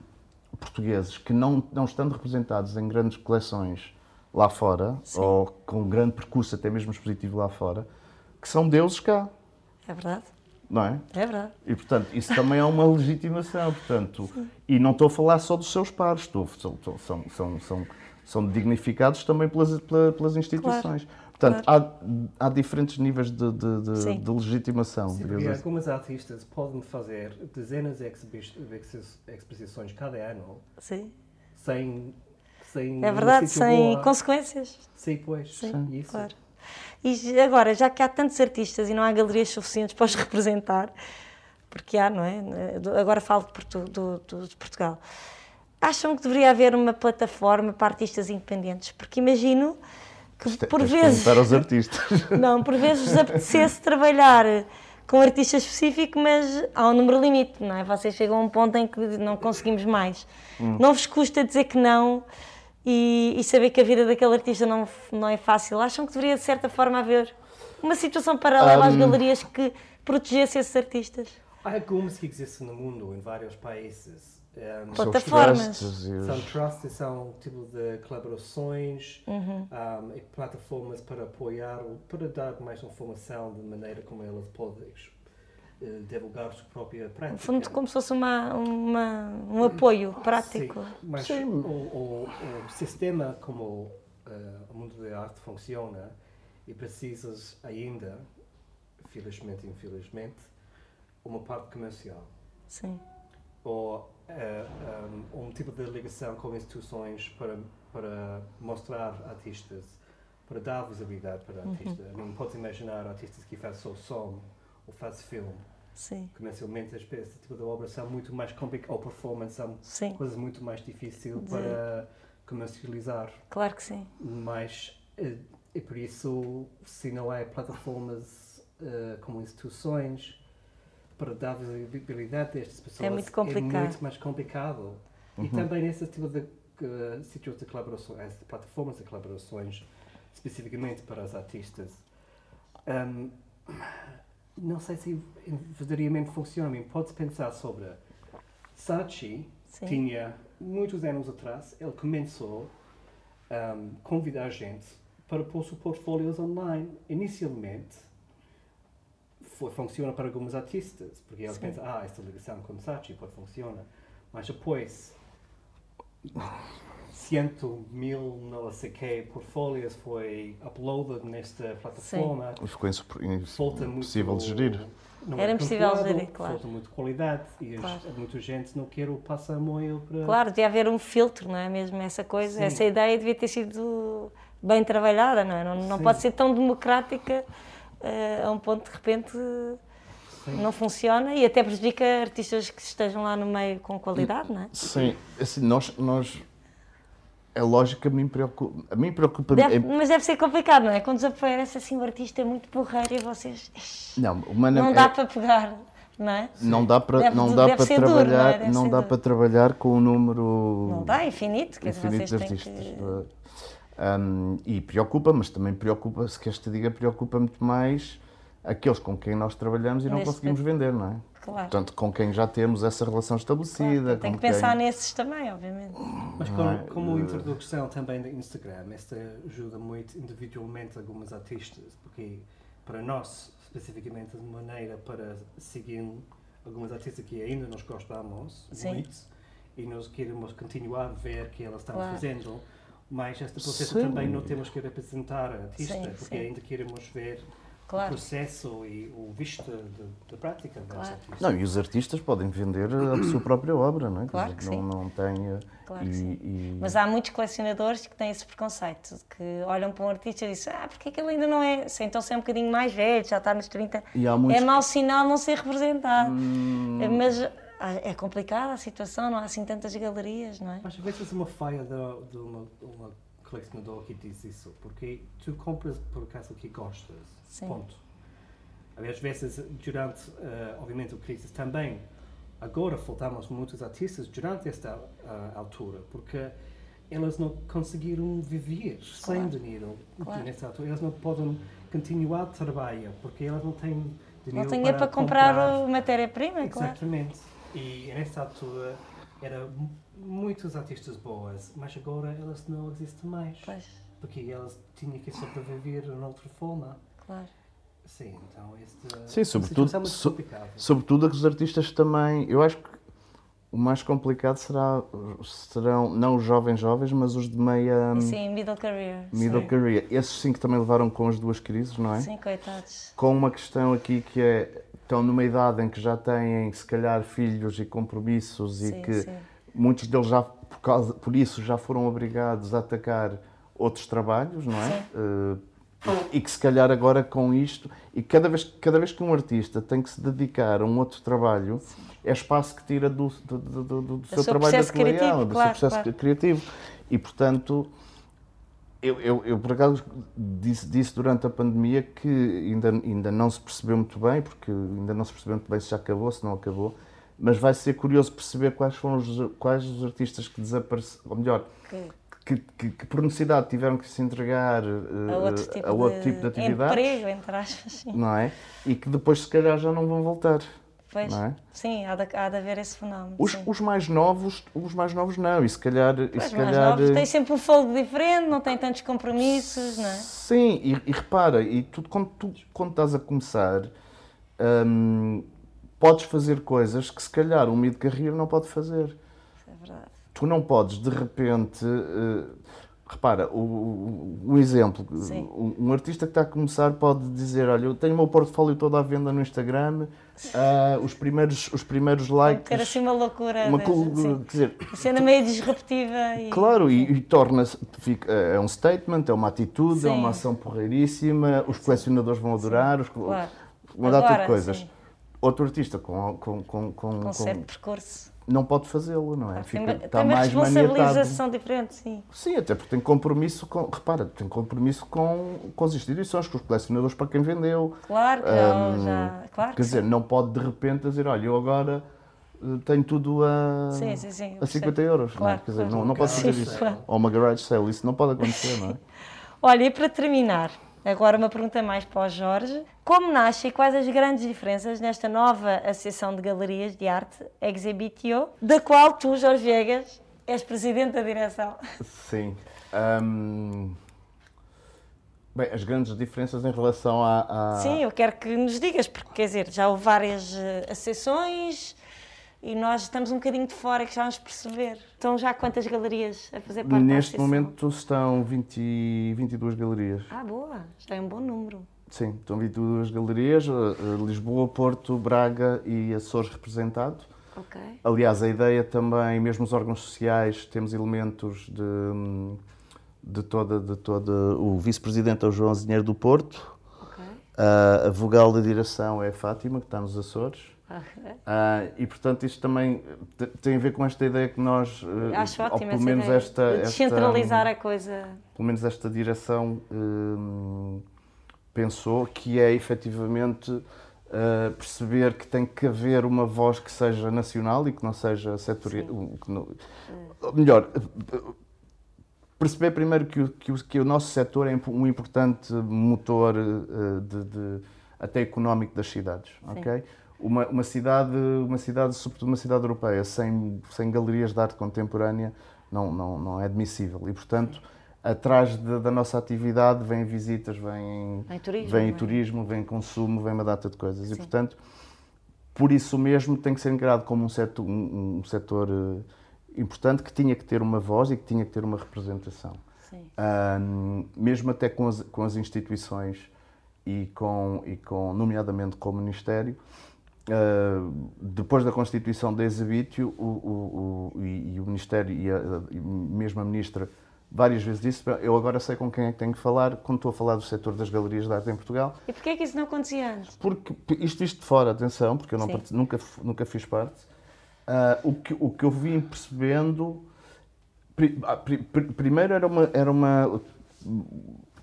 portugueses que não, não estando representados em grandes coleções lá fora, ou com um grande percurso até mesmo expositivo lá fora, que são deuses cá, É verdade, não é? é verdade. E portanto, isso também é uma legitimação, portanto, e não estou a falar só dos seus pares, estou, são, são, são, são, são dignificados também pelas, pela- pelas instituições. Portanto, há, há diferentes níveis de, de, de- Sim. de legitimação. Sim, porque assim. algumas artistas podem fazer dezenas de exposições cada ano Sim. sem. sem É verdade, sem boa. consequências. Sim, pois. Sim, Isso. claro. E agora, já que há tantos artistas e não há galerias suficientes para os representar, porque há, não é? Agora falo de, Portu- do- do- de Portugal. Acham que deveria haver uma plataforma para artistas independentes? Porque imagino que Isto é- por vezes, perguntar aos artistas. não, por vezes vos apetecesse trabalhar com um artista específico, mas há um número limite, não é? Vocês chegam a um ponto em que não conseguimos mais. Hum. Não vos custa dizer que não e, e saber que a vida daquele artista não, não é fácil? Acham que deveria, de certa forma, haver uma situação paralela às Hum. galerias que protegesse esses artistas? Há algumas que existem no mundo, em vários países. Um, São os Plataformas. trusts e os- São trusts, são tipo de colaborações Uhum. um, e plataformas para apoiar, ou para dar mais informação de maneira como elas podem eh, divulgar a sua própria prática. No fundo, como se fosse uma, uma- um apoio prático. Sim, mas Sim. O, o- o sistema como eh, o mundo da arte funciona e precisas ainda, felizmente e infelizmente, uma parte comercial Sim. Ou eh, um, um tipo de ligação com instituições para, para mostrar artistas, para dar visibilidade para artistas. I mean, podes imaginar artistas que fazem só som ou fazem filme. Sim. Comercialmente, esse tipo de obras são muito mais complicadas, ou performance são Sim. coisas muito mais difíceis De- para comercializar. Claro que sim. Mas, eh, e por isso, se não há plataformas eh, como instituições para dar visibilidade a estas pessoas, É muito complicado. É muito mais complicado. E também nesse tipo de eh, sítios de colaboração, as plataformas de colaborações, especificamente para os artistas. Ahm, não sei se verdadeiramente funciona. Pode-se pensar sobre Saatchi, Sim. tinha muitos anos atrás, ele começou a convidar gente para pôr seus portfólios online. Inicialmente, foi, funciona para alguns artistas, porque eles Sim. pensam, ah, esta ligação com Saatchi pode funcionar. Mas depois, cento mil, não sei que, portfólios foi uploaded nesta plataforma. Ficou insupor- Falta muito... impossível de gerir. não Era é impossível controlado, gerir, claro. Falta muito qualidade e Claro. muita gente não quer o passar moio para... Claro, devia haver um filtro, não é mesmo? Essa coisa, Sim. essa ideia devia ter sido bem trabalhada, não é? Não, não Sim. pode ser tão democrática eh, a um ponto de repente não funciona e até prejudica artistas que estejam lá no meio com qualidade, não é? Sim, assim, nós, nós é lógico que a mim preocupa. A mim preocupa. Deve- é- mas deve ser complicado, não é? Quando desaparece assim o artista é muito porreiro e vocês. "Ixi, não, humana- Não dá é- para pegar, não é? não dá para Deve- não dá para duro, trabalhar não é? Dá duro. para trabalhar com o número Não dá, é infinito, quer dizer, infinito vocês de têm artistas. que. Um, e preocupa, mas também preocupa, se queres te diga, preocupa muito mais aqueles com quem nós trabalhamos e não Neste conseguimos vender, não é? Claro. Portanto, com quem já temos essa relação estabelecida. Tem com que pensar quem... nesses também, obviamente. Mas como, é? como introdução também do Instagram, esta ajuda muito individualmente algumas artistas, porque para nós, especificamente, de maneira para seguir algumas artistas que ainda nós gostamos Sim. muito e nós queremos continuar a ver que elas estão Claro. fazendo, mas este processo Sim. também não temos que representar a artista, Sim, porque sim. ainda queremos ver o Claro. processo e o visto da prática das Claro. artistas. Não, e os artistas podem vender a sua própria obra, não é? Quer Claro dizer, que não, sim. não tem. eh, Claro e, que sim. e- Mas há muitos colecionadores que têm esse preconceito, que olham para um artista e dizem, ah, porque é que ele ainda não é, se então se é um bocadinho mais velho, já está nos 30, E há muitos é mau sinal não ser representado. Hum. Mas é complicada a situação, não há assim tantas galerias, não é? Mas às vezes é uma falha de, de uma, uma colecionador que diz isso, porque tu compras por acaso que gostas, Sim. ponto. Às vezes, durante, eh, obviamente, o crise também, agora faltamos muitos artistas durante esta ah, altura, porque elas não conseguiram viver sem Claro. dinheiro Claro. nesta altura. Elas não podem continuar a trabalhar, porque elas não têm Não dinheiro tem dinheiro para comprar, a matéria-prima, claro. Exatamente. E nessa altura eram mu- muitos artistas boas, mas agora elas não existem mais. Pois, Porque elas tinham que sobreviver de outra forma. claro. Sim, então esta Sim, sobretudo- situação muito so- complicada. Sobretudo que os artistas também. Eu acho que o mais complicado será, serão não os jovens jovens, mas os de meia E sim, middle career. middle sim. career. Esses sim que também levaram com as duas crises, não é? Sim, coitados. Com uma questão aqui que é estão numa idade em que já têm se calhar filhos e compromissos e Sim, que sim. muitos deles já por, causa, por isso já foram obrigados a atacar outros trabalhos, não é? Eh, e que se calhar agora com isto e cada vez cada vez que um artista tem que se dedicar a um outro trabalho é espaço que tira do, do, do, do- seu seu trabalho atuarial, criativo, do claro, seu processo claro. criativo e portanto eu, eu, eu, por acaso, disse, disse durante a pandemia que ainda, ainda não se percebeu muito bem, porque ainda não se percebeu muito bem se já acabou, se não acabou, mas vai ser curioso perceber quais foram os, quais os artistas que desapareceram, ou melhor, Que- que, que, que por necessidade tiveram que se entregar eh, A outro tipo, a outro de, tipo de atividades, emprego, entre aspas. Sim. não é? E que depois, se calhar, já não vão voltar. Pois, é? sim, há de, há de haver esse fenómeno. Os, os mais novos, os mais novos não, e se calhar, e Pois, se mais calhar novos eh, têm sempre um fogo diferente, não têm tantos compromissos, não é? Sim, e, e repara, e tu, quando, tu, quando estás a começar, hum, podes fazer coisas que se calhar um mid-carreira não pode fazer. Isso é verdade. Tu não podes, de repente, eh, repara, o, o, um exemplo, um, um artista que está a começar pode dizer, olha, eu tenho o meu portfólio todo à venda no Instagram, ah, os, primeiros, os primeiros likes... ter assim uma loucura, uma sim. quer dizer, cena meio disruptiva e... Claro, e, e torna-se. É um statement, é uma atitude, é Sim. uma ação porreiríssima, os colecionadores vão adorar, os, Claro. uma data de coisas. sim. Outro artista com, com, com, com, Com com- certo percurso. Não pode fazê-lo, não é? Claro, Fica, tem, está tem uma mais maniatado. responsabilização diferente, sim. Sim, até porque tem compromisso com. Repara, tem compromisso com, com as instituições, com os colecionadores para quem vendeu. Claro que já, Hum, já- claro que Quer dizer, não pode de repente dizer, olha, eu agora eh, tenho tudo a, Sim, sim, sim, a 50 percebo. euros. não é? Claro, Quer dizer, claro. não, não pode fazer Sim, isso. claro. Ou uma garage sale, isso não pode acontecer, não é? Olha, e para terminar, agora uma pergunta mais para o Jorge. Como nasce e quais as grandes diferenças nesta nova Associação de Galerias de Arte, Exhibitio, da qual tu, Jorge Viegas, és presidente da direção? Sim. Hum, Bem, as grandes diferenças em relação à. à- Sim, eu quero que nos digas, porque quer dizer, já houve várias eh, associações e nós estamos um bocadinho de fora que já vamos perceber. Estão já quantas galerias a fazer parte Neste momento estão 20, e 22 galerias. Ah, boa, já é um bom número. Sim, estão 22 galerias, eh, eh, Lisboa, Porto, Braga e Açores representado. Ok. Aliás, a ideia também, mesmo os órgãos sociais, temos elementos de, de toda, de toda. O vice-presidente é o João Azinheiro do Porto, Ok. a, a vogal da direção é a Fátima, que está nos Açores. Uh, e portanto isto também tem a ver com esta ideia que nós uh, acho ótimo pelo menos ideia esta, de descentralizar esta, a coisa. pelo menos esta direção uh, pensou que é efetivamente perceber que tem que haver uma voz que seja nacional e que não seja setorial melhor perceber primeiro que o, que o, que o nosso setor é um importante motor de, de, até económico das cidades Sim. ok uma, uma, cidade, uma cidade, sobretudo uma cidade europeia, sem, sem galerias de arte contemporânea, não, não, não é admissível. E, portanto, atrás de, da nossa atividade vêm visitas, vêm, vem turismo, vem, é? turismo, vem consumo, vem uma data de coisas. Sim. E, portanto, por isso mesmo tem que ser encarado como um setor, um, um setor uh, importante que tinha que ter uma voz e que tinha que ter uma representação. Um, mesmo até com as, com as instituições e com, e com, nomeadamente com o Ministério, Uh, depois da constituição da Exabitio, o, o, o, e, e, o Ministério e, a, e mesmo a Ministra várias vezes disse, eu agora sei com quem é que tenho que falar quando estou a falar do setor das galerias de arte em Portugal. E porquê é que isso não acontecia antes? Porque, isto visto de fora, atenção, porque eu não part... nunca, nunca fiz parte, uh, o, que, o que eu vim percebendo, pri, ah, pri, primeiro era uma, era uma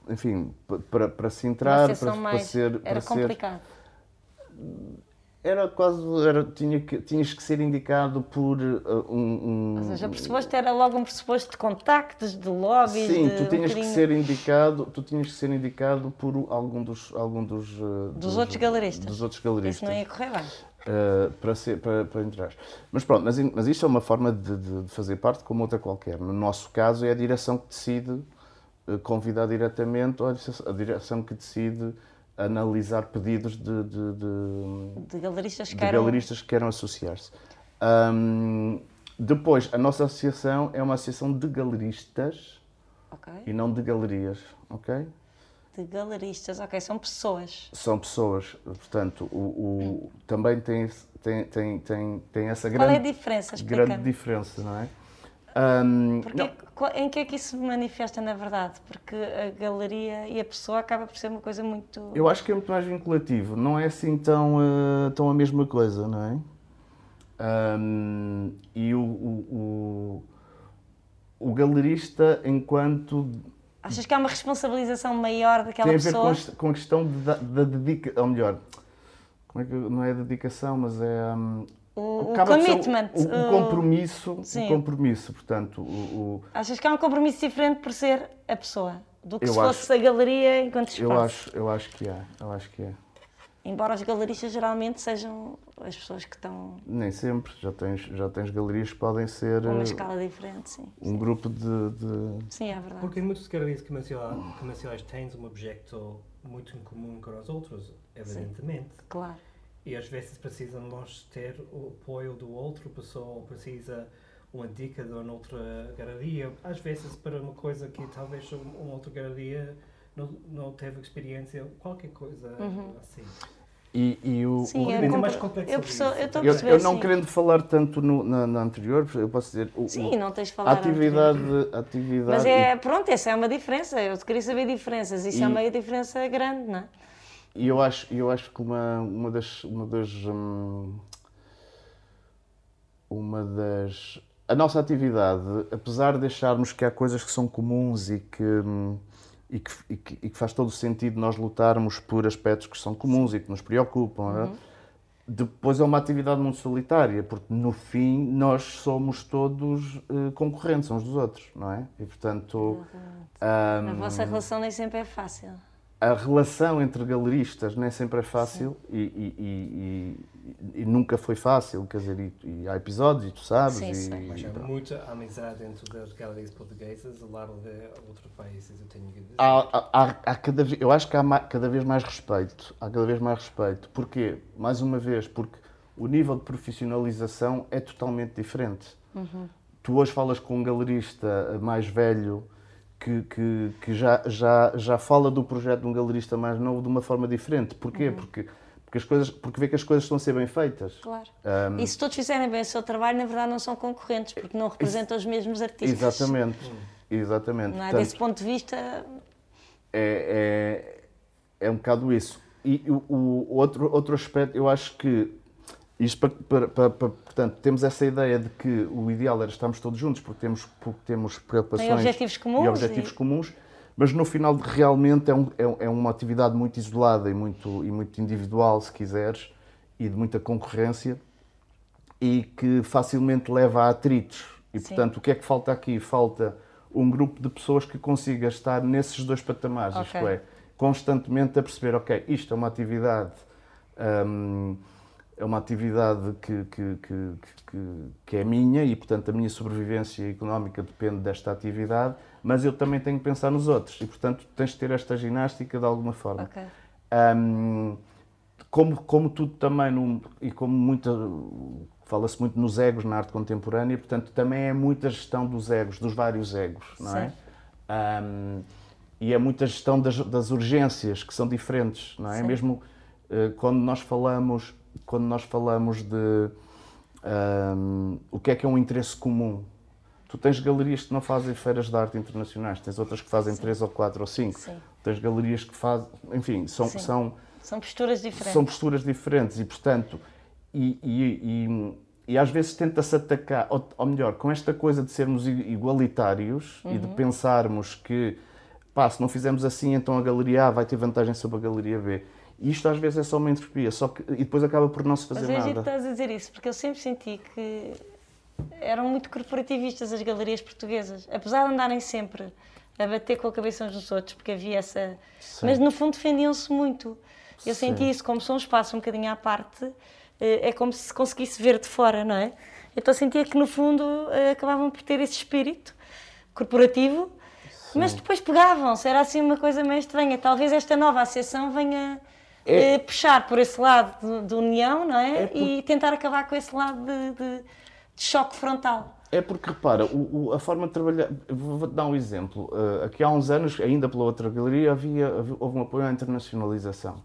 enfim, para, para se entrar, para, para, ser... Era para complicado. Ser, era quase. Era, tinha que, tinhas que ser indicado por uh, um, um. Ou seja, o pressuposto era logo um pressuposto de contactos, de lobbies. Sim, de tu tinhas um que ser indicado, tu tinhas que ser indicado por algum dos. Algum dos, uh, dos, dos, outros galeristas. Dos outros galeristas. Isso não ia correr bem. Uh, para, ser, para, para entrar. Mas pronto, mas, mas isto é uma forma de, de, de, fazer parte como outra qualquer. No nosso caso, é a direção que decide uh, convidar diretamente, ou a direção que decide analisar pedidos de, de, de, de galeristas, que, queiram... galeristas que queiram associar-se. Um, depois, a nossa associação é uma associação de galeristas okay. e não de galerias, ok? De galeristas, ok, são pessoas. São pessoas, portanto, o, o também tem, tem, tem, tem, tem essa Qual grande, é a diferença? Grande diferença, não é? Um, Porque, em que é que isso se manifesta na verdade? Porque a galeria e a pessoa acaba por ser uma coisa muito. Eu acho que é muito mais vinculativo, não é assim tão, uh, tão a mesma coisa, não é? Um, e o, o, o, o, galerista, enquanto. Achas que há uma responsabilização maior daquela pessoa? Tem a ver com a, questão da dedicação, ou melhor, como é que, não é dedicação, mas é. Um, o, o commitment. O, o, compromisso, sim. o compromisso, portanto. O, o, Achas que há um compromisso diferente por ser a pessoa do que se acho, fosse a galeria enquanto espaço? Eu acho, eu acho que é, eu acho que é. Embora os galeristas geralmente sejam as pessoas que estão. Nem sempre, já tens, já tens galerias que podem ser. Uma escala diferente, sim. Um sim. grupo de, de, Sim, é verdade. Porque muitas galerias comerciais têm um objeto muito em comum com os outros, evidentemente. Sim, claro e às vezes precisamos ter o apoio do outro pessoa ou precisa uma dica de uma outra galeria. Às vezes para uma coisa que talvez uma outra galeria não, não teve experiência, qualquer coisa uhum. assim. E, e o, sim, o é mais complexo. Eu, eu, eu, eu não querendo falar tanto no, na, na, anterior, eu posso dizer. O, sim, não tens de falar. A atividade, atividade. Mas é, pronto, essa é uma diferença. Eu queria saber diferenças. Isso é e, é uma diferença grande, não é? E eu acho, eu acho que uma, uma das. Uma das, hum, uma das. A nossa atividade, apesar de acharmos que há coisas que são comuns e que, hum, e que, e que, e que faz todo o sentido nós lutarmos por aspectos que são comuns e que nos preocupam, é? uhum. depois é uma atividade muito solitária, porque no fim nós somos todos uh, concorrentes uns dos outros, não é? E portanto. Um, a vossa relação nem sempre é fácil a relação entre galeristas nem sempre é fácil e, e, e, e, nunca foi fácil, quer dizer, e, há episódios, e tu sabes. Sim, sim. Mas há muita amizade entre das galerias portuguesas ao lado de outros países, eu tenho que dizer. Há, há, há cada, eu acho que há cada vez mais respeito, há cada vez mais respeito. Porquê? Mais uma vez, porque o nível de profissionalização é totalmente diferente. Uhum. Tu hoje falas com um galerista mais velho que, que, que, já, já, já fala do projeto de um galerista mais novo de uma forma diferente. Porquê? Uhum. Porque, porque, as coisas, porque vê que as coisas estão a ser bem feitas. Claro. Um, e se todos fizerem bem o seu trabalho, na verdade não são concorrentes, porque não representam os mesmos artistas. Exatamente. Exatamente. Não é? Portanto, Desse ponto de vista. É, é, é um bocado isso. E o, o, outro, outro aspecto, eu acho que Isto para, para, para, portanto, temos essa ideia de que o ideal era estarmos todos juntos porque temos, porque temos preocupações e objetivos comuns. E objetivos e... comuns mas no final realmente é, um, é, é, uma atividade muito isolada e muito, e muito individual, se quiseres, e de muita concorrência, e que facilmente leva a atritos. E, Sim. portanto, o que é que falta aqui? Falta um grupo de pessoas que consiga estar nesses dois patamares, okay. isto é, constantemente a perceber, ok, isto é uma atividade... Um, é uma atividade que, que, que, que, é minha e, portanto, a minha sobrevivência económica depende desta atividade, mas eu também tenho que pensar nos outros e, portanto, tens de ter esta ginástica de alguma forma. Okay. Um, como, como tudo também, num, e como muita, fala-se muito nos egos na arte contemporânea, portanto, também é muita gestão dos egos, dos vários egos, não é? Um, e é muita gestão das, das, urgências, que são diferentes, não é? Sim. Mesmo uh, quando nós falamos quando nós falamos de um, o que é que é um interesse comum. Tu tens galerias que não fazem feiras de arte internacionais, tens outras que fazem Sim. três ou quatro ou cinco, Sim. tens galerias que fazem, enfim, são, são, são posturas diferentes. São posturas diferentes e, portanto, e, e, e, e às vezes tenta-se atacar, ou, ou, melhor, com esta coisa de sermos igualitários uhum. e de uhum. pensarmos que, pá, se não fizermos assim, então a galeria A vai ter vantagem sobre a galeria B. Isto às vezes é só uma entropia, só que, e depois acaba por não se fazer Mas é nada. Mas estás a dizer isso, porque eu sempre senti que eram muito corporativistas as galerias portuguesas, apesar de andarem sempre a bater com a cabeça uns nos outros, porque havia essa... Sim. Mas no fundo defendiam-se muito. Eu Sim. senti isso, como são um espaço um bocadinho à parte, eh, é como se conseguisse ver de fora, não é? Então sentia que no fundo eh, acabavam por ter esse espírito corporativo, Sim. mas depois pegavam-se, era assim uma coisa meio estranha. Talvez esta nova associação venha é, puxar por esse lado de, de união, não é? é por... E tentar acabar com esse lado de, de, de choque frontal. É porque, repara, o, o, a forma de trabalhar. Vou-te dar um exemplo. Uh, aqui há uns anos, ainda pela outra galeria, havia, havia, houve um apoio à internacionalização.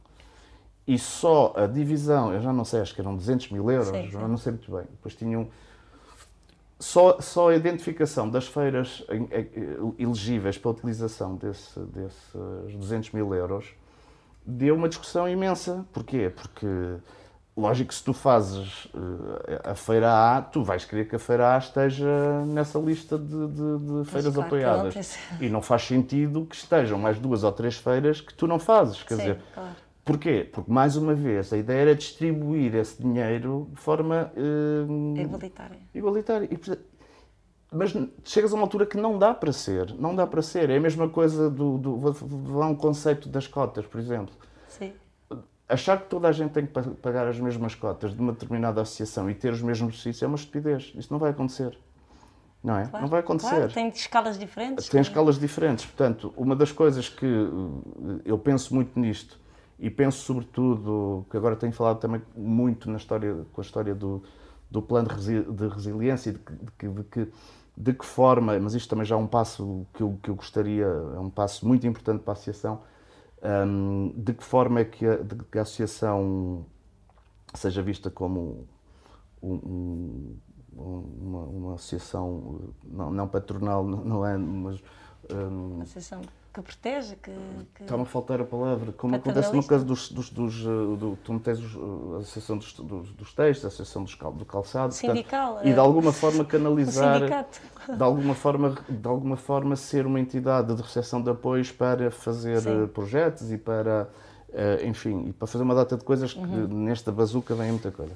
E só a divisão, eu já não sei, acho que eram 200 mil euros, sim, sim. não sei muito bem. Depois tinham. Só, só a identificação das feiras elegíveis para a utilização desse, desses 200 mil euros deu uma discussão imensa. Porquê? Porque, lógico que se tu fazes uh, a Feira A, tu vais querer que a Feira A esteja nessa lista de, de, de feiras claro apoiadas. E não faz sentido que estejam mais duas ou três feiras que tu não fazes. Quer Sim, dizer, claro. Porquê? Porque, mais uma vez, a ideia era distribuir esse dinheiro de forma... Uh, igualitária. Igualitária. E, mas chegas a uma altura que não dá para ser, não dá para ser. É a mesma coisa do, do vou dar um conceito das cotas, por exemplo. Sim. Achar que toda a gente tem que pagar as mesmas cotas de uma determinada associação e ter os mesmos benefícios é uma estupidez. Isso não vai acontecer. Não é? Claro, não vai acontecer. Claro, tem escalas diferentes. Tem escalas diferentes. Portanto, uma das coisas que eh, eu penso muito nisto e penso sobretudo, que agora tenho falado também muito na história, com a história do, do plano de resiliência, de que, de que de que forma, mas isto também já é um passo que eu, que eu gostaria, é um passo muito importante para a associação, um, de que forma é que a, que a associação seja vista como um, um, uma, uma, associação não, não patronal, não é, mas... Um, associação que protege, que... que... Está-me a faltar a palavra. Como acontece no caso dos... dos, dos uh, do, tu tens uh, a Associação dos, dos, dos Textos, a Associação dos, do Calçado. Sindical. Portanto, e de alguma forma canalizar... de alguma forma de alguma forma ser uma entidade de recepção de apoios para fazer Sim. Projetos e para enfim e para fazer uma data de coisas que uhum. nesta bazuca vem muita coisa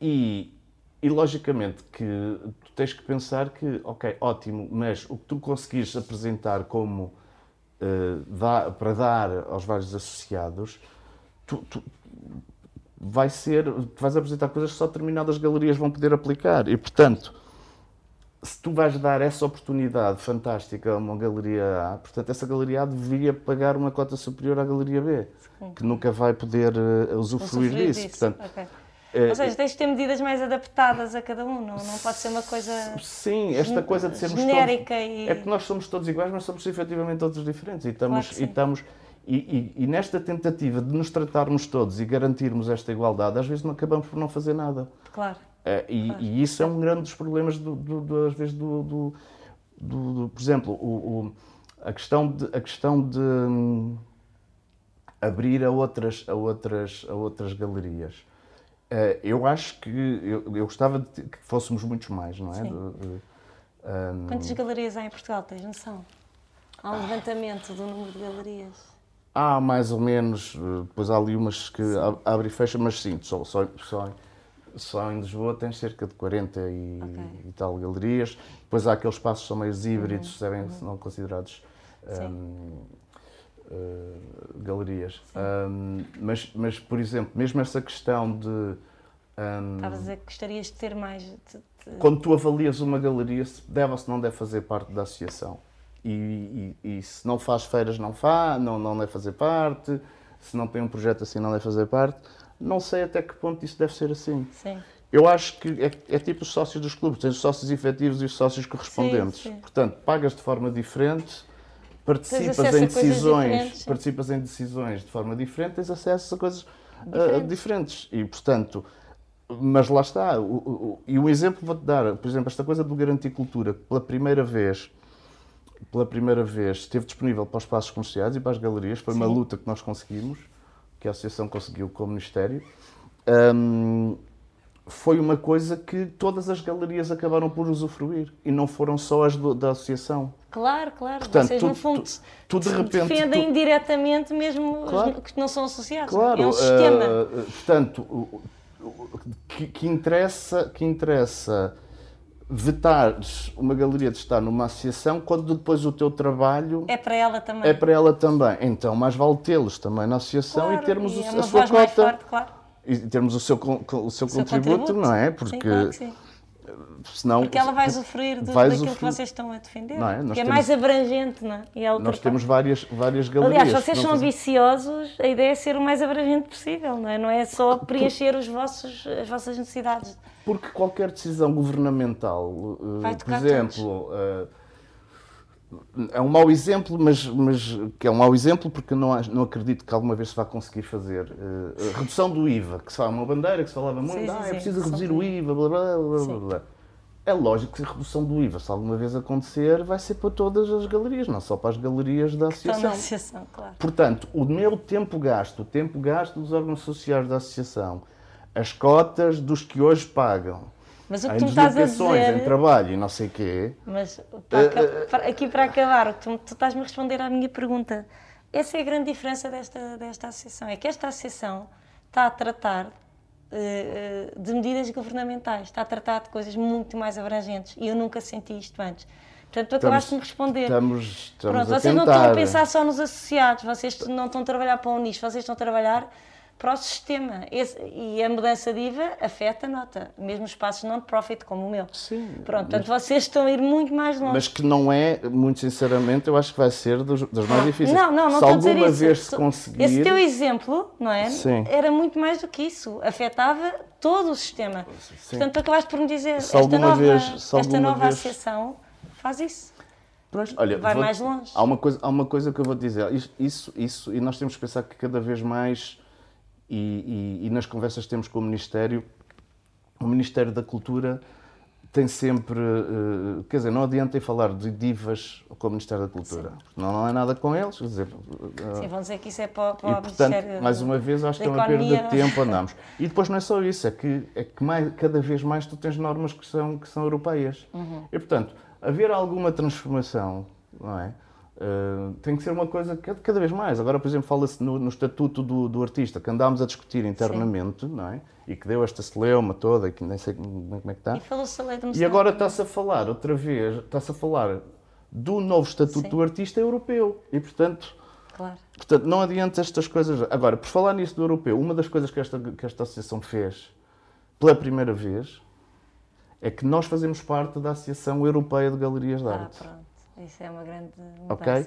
e e logicamente que tu tens que pensar que ok ótimo mas o que tu conseguires apresentar como para dar aos vários associados, tu, tu, vai ser, vais apresentar coisas que só determinadas galerias vão poder aplicar. E, portanto, se tu vais dar essa oportunidade fantástica a uma galeria A, portanto, essa galeria A deveria pagar uma cota superior à galeria B, Sim. que nunca vai poder uh, usufruir, usufruir disso. disso. Portanto, okay. É, Ou seja, tens de ter medidas mais adaptadas a cada um, não, não pode ser uma coisa. Sim, esta coisa de sermos genérica todos, e. É que nós somos todos iguais, mas somos efetivamente todos diferentes. E estamos. Claro e, estamos e, e, e, nesta tentativa de nos tratarmos todos e garantirmos esta igualdade, às vezes não acabamos por não fazer nada. Claro. É, e, claro. e, isso é um grande dos problemas, do, do, do às vezes, do, do, do, por exemplo, o, o, a questão de. A questão de hum, abrir a outras, a outras, a outras galerias Uh, eu acho que eu, eu gostava de que fôssemos muitos mais, não é? Sim. um... Quantas galerias há em Portugal, tens noção? Há um levantamento do número de galerias? Há mais ou menos, depois há ali umas que abre e fecha, mas sim, só, só, só, só em Lisboa tem cerca de 40 e, okay. e tal galerias. Depois há aqueles espaços que são meio híbridos, uhum. devem uhum. não considerados um, galerias. Um, mas, mas, por exemplo, mesmo essa questão de. Um, Estavas a dizer que gostarias de ter mais. De, de... Quando tu avalias uma galeria, se deve ou se não deve fazer parte da associação. E, e, e, se não faz feiras, não faz, não, não deve fazer parte. Se não tem um projeto assim, não deve fazer parte. Não sei até que ponto isso deve ser assim. Sim. Eu acho que é, é, tipo os sócios dos clubes, tens os sócios efetivos e os sócios correspondentes. Sim, sim. Portanto, pagas de forma diferente, participas em decisões, participas em decisões de forma diferente, tens acesso a coisas ah, diferentes. Uh, diferentes. E portanto, mas lá está. O, o, e um exemplo vou-te dar, por exemplo, esta coisa do garantir cultura, pela primeira vez pela primeira vez esteve disponível para os espaços comerciais e para as galerias. Foi Sim. uma luta que nós conseguimos, que a Associação conseguiu com o Ministério. Um, foi uma coisa que todas as galerias acabaram por usufruir e não foram só as do, da Associação. Claro, claro. Portanto, Vocês, tu, no fundo, tu, tu de repente, defendem tu... diretamente mesmo claro, os que não são associados. Claro, é um sistema. Uh, portanto, que, que, interessa, que interessa vetares uma galeria de estar numa associação quando depois o teu trabalho é para ela também. É para ela também. Então, mais vale tê-los também na associação claro, e termos e a, a sua cota. Forte, claro. E termos o seu, o seu, o contributo, contributo, não é? Porque sim, claro sim. Senão, Porque ela vai usufruir do, vai daquilo que vocês estão a defender. Não é? que é temos, mais abrangente, não é? E é nós temos várias, várias galerias. Aliás, vocês são ambiciosos, a ideia é ser o mais abrangente possível, não é? Não é só preencher os vossos, as vossas necessidades. Porque qualquer decisão governamental, eh, por exemplo, é um mau exemplo, mas, mas que é um mau exemplo porque não, não acredito que alguma vez se vá conseguir fazer. Uh, redução do IVA, que se fala uma bandeira, que se falava muito, sim, ah, é preciso sim, reduzir o IVA, blá blá blá blá blá. É lógico que a redução do IVA, se alguma vez acontecer, vai ser para todas as galerias, não só para as galerias da associação. associação claro. Portanto, o meu tempo gasto, o tempo gasto dos órgãos sociais da associação, as cotas dos que hoje pagam, mas o que tu me estás a dizer... em trabalho e não sei quê... Mas para, aqui para acabar, tu, tu estás-me a responder à minha pergunta. Essa é a grande diferença desta, desta associação. É que esta associação está a tratar uh, de medidas governamentais, está a tratar de coisas muito mais abrangentes e eu nunca senti isto antes. Portanto, tu acabaste de me responder. Estamos, estamos Pronto, vocês não estão a pensar só nos associados, vocês não estão a trabalhar para o nicho, vocês estão a trabalhar para o sistema. Esse, e a mudança de IVA afeta, nota, mesmo espaços non-profit como o meu. Sim. Pronto, portanto, vocês estão a ir muito mais longe. Mas que não é, muito sinceramente, eu acho que vai ser dos, dos mais difíceis. Não, não, não se estou a dizer alguma isso. vez se conseguir... Esse teu exemplo, não é? Sim. Era muito mais do que isso. Afetava todo o sistema. Sim. Portanto, acabaste por me dizer, se esta nova, vez, esta nova vez... associação faz isso. olha, vai vou, mais longe. Há uma, coisa, há uma coisa que eu vou dizer. Isso, isso, isso, e nós temos que pensar que cada vez mais e, e, e, nas conversas que temos com o Ministério, o Ministério da Cultura tem sempre. Uh, quer dizer, não adianta falar de divas com o Ministério da Cultura. Não, não é nada com eles. Quer dizer, uh, Sim, vão dizer que isso é para, para e, o portanto, mais uma vez, acho que é uma perda de tempo andamos. E depois não é só isso, é que, é que mais, cada vez mais tu tens normas que são, que são europeias. Uhum. E, portanto, haver alguma transformação, não é? Uh, tem que ser uma coisa cada, cada vez mais. Agora, por exemplo, fala-se no, no, estatuto do, do, artista, que andámos a discutir internamente, Sim. não é? E que deu esta celeuma toda, que nem sei como, é que está. E falou-se a lei E agora está-se a falar, outra vez, está-se a falar do novo estatuto Sim. do artista europeu. E, portanto, claro. portanto, não adianta estas coisas. Agora, por falar nisso do europeu, uma das coisas que esta, que esta associação fez pela primeira vez é que nós fazemos parte da Associação Europeia de Galerias de ah, Arte. Pronto. Isso é uma grande mudança. Ok?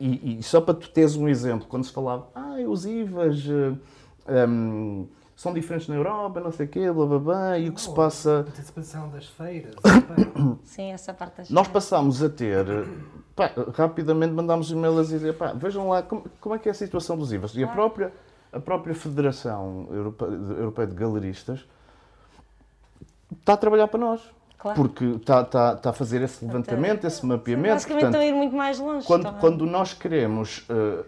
E, e, só para tu teres um exemplo, quando se falava, ah, os IVAs um, eh, ehm, são diferentes na Europa, não sei o quê, blá blá blá, e o que se passa. A participação das feiras. Sim, essa parte das Nós passámos a ter. Pá, rapidamente mandámos e-mails a dizer, pá, vejam lá como, como, é que é a situação dos IVAs. E a própria, a própria Federação Europeia de Galeristas está a trabalhar para nós. Claro. Porque está tá, tá a fazer esse levantamento, esse mapeamento. Basicamente portanto, estão a ir muito mais longe. Quando, quando nós queremos uh,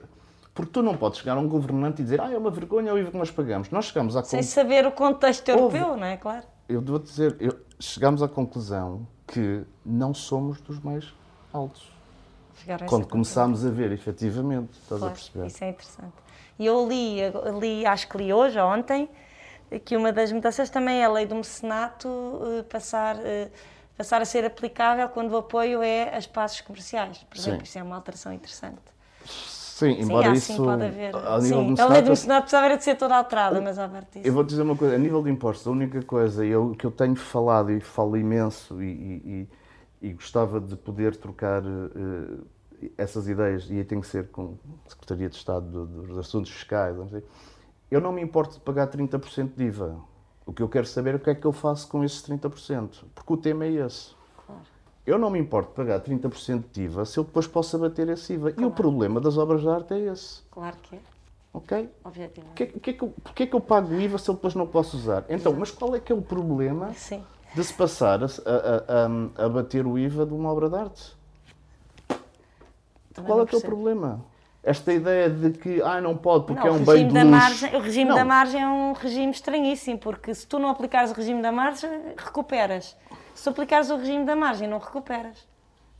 Porque tu não podes chegar a um governante e dizer ah, é uma vergonha o IVA que nós pagamos. Nós chegamos à Sem saber o contexto europeu, não é? Claro. Eu devo dizer, eu, chegamos à conclusão que não somos dos mais altos. A Quando começámos a ver, efetivamente, estás a Claro, perceber? Isso é interessante. E eu li, li, acho que li hoje ou ontem, que uma das mudanças também é a lei do mecenato eh, passar, eh, passar a ser aplicável quando o apoio é a espaços comerciais. Por exemplo, Sim. isso é uma alteração interessante. Sim, embora Sim, isso. pode haver. A nível Sim, do a lei do mecenato, precisava era de ser toda alterada, mas à parte disso. Eu vou dizer uma coisa, a nível de impostos, a única coisa eu, que eu tenho falado e falo imenso e, e- e- gostava de poder trocar eh, essas ideias, e aí tem que ser com a Secretaria de Estado do- dos Assuntos Fiscais, não sei. Eu não me importo de pagar 30% de IVA. O que eu quero saber é o que é que eu faço com esses 30%, porque o tema é esse. Eu não me importo de pagar 30% de IVA se eu depois posso abater esse IVA. E o problema das obras de arte é esse, Claro que é, ok? objetivamente. Porquê, porquê que eu, porquê que eu pago o IVA se eu depois não posso usar? Então, mas qual é que é o problema Sim. de se passar a, a, a, a bater o IVA de uma obra de arte? Também Qual é que é o problema? Esta ideia de que ah, não pode porque Não, é um bem de da margem, o regime Não, da margem é um regime estranhíssimo, porque se tu não aplicares o regime da margem, recuperas. Se aplicares o regime da margem, não recuperas.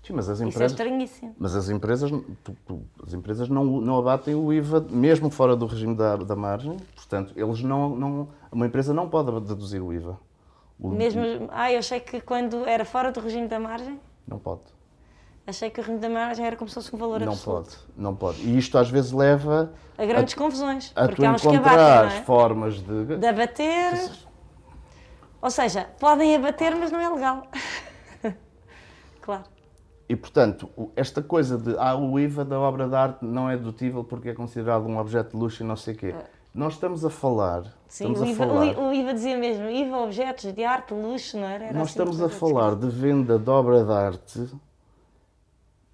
Sim, mas as Isso é empresas, estranhíssimo. mas as empresas, tu- tu- as empresas não, não abatem o IVA mesmo fora do regime da, da margem. Portanto, eles não, não, uma empresa não pode deduzir o IVA. O- Mesmo, ah, eu achei que quando era fora do regime da margem, Não pode. Achei que o regime da margem era como se fosse um valor Não absoluto. pode. Não pode. E isto às vezes leva A grandes confusões, a porque tu há uns que abatem, não é? formas de. De abater, ou seja, podem abater, mas não é legal. claro. E portanto, esta coisa de ah, o IVA da obra de arte não é dedutível porque é considerado um objeto de luxo e não sei o quê. Nós estamos a falar, Sim, estamos o a IVA, falar, o IVA dizia mesmo, IVA objetos de arte, luxo, não era? Era nós assim estamos a falar de venda de obra de arte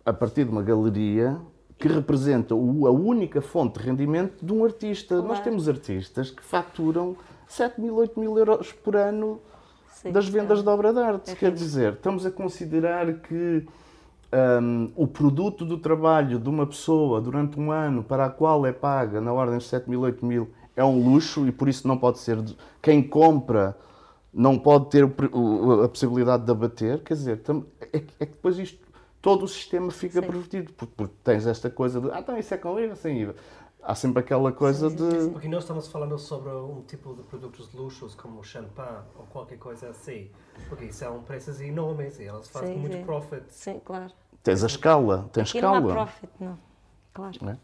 a partir de uma galeria que representa o- a única fonte de rendimento de um artista. Nós Claro. temos artistas que faturam 7 mil, 8 mil euros por ano Sim, das vendas é. de obra de arte. É Quer dizer, estamos a considerar que hum, o produto do trabalho de uma pessoa durante um ano para a qual é paga na ordem de 7 mil, 8 mil é um luxo e por isso não pode ser. de- Quem compra não pode ter a possibilidade de abater. Quer dizer, é, é que depois isto, todo o sistema fica Sim. pervertido porque, porque tens esta coisa de ah, então isso é com IVA, sem IVA. Há sempre aquela coisa de. Porque nós estamos falando sobre um tipo de produtos de luxos como o champanhe ou qualquer coisa assim. Porque são preços enormes e elas fazem Sim, muito sim. profit. Sim, claro. Tens a escala, tens Aqui não há escala. profit, não. Claro. não é?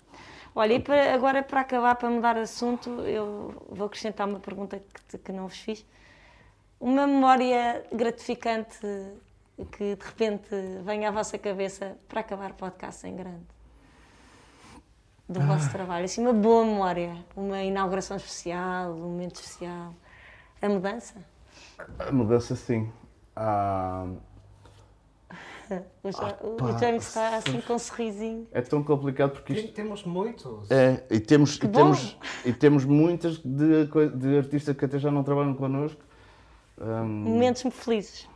Olha, e para- agora para acabar, para mudar de assunto, eu vou acrescentar uma pergunta que, que não vos fiz. Uma memória gratificante que de repente venha à vossa cabeça para acabar o podcast em grande. Do vosso trabalho. Assim, uma boa memória. Uma inauguração especial, um momento especial. A mudança. A mudança, sim. Ah, O, o pá, James está assim com um sorrisinho. é tão complicado porque isto. Temos muitos. É, e temos, e bom. temos, e temos muitas de, de artistas que até já não trabalham connosco. Ahm, Momentos felizes.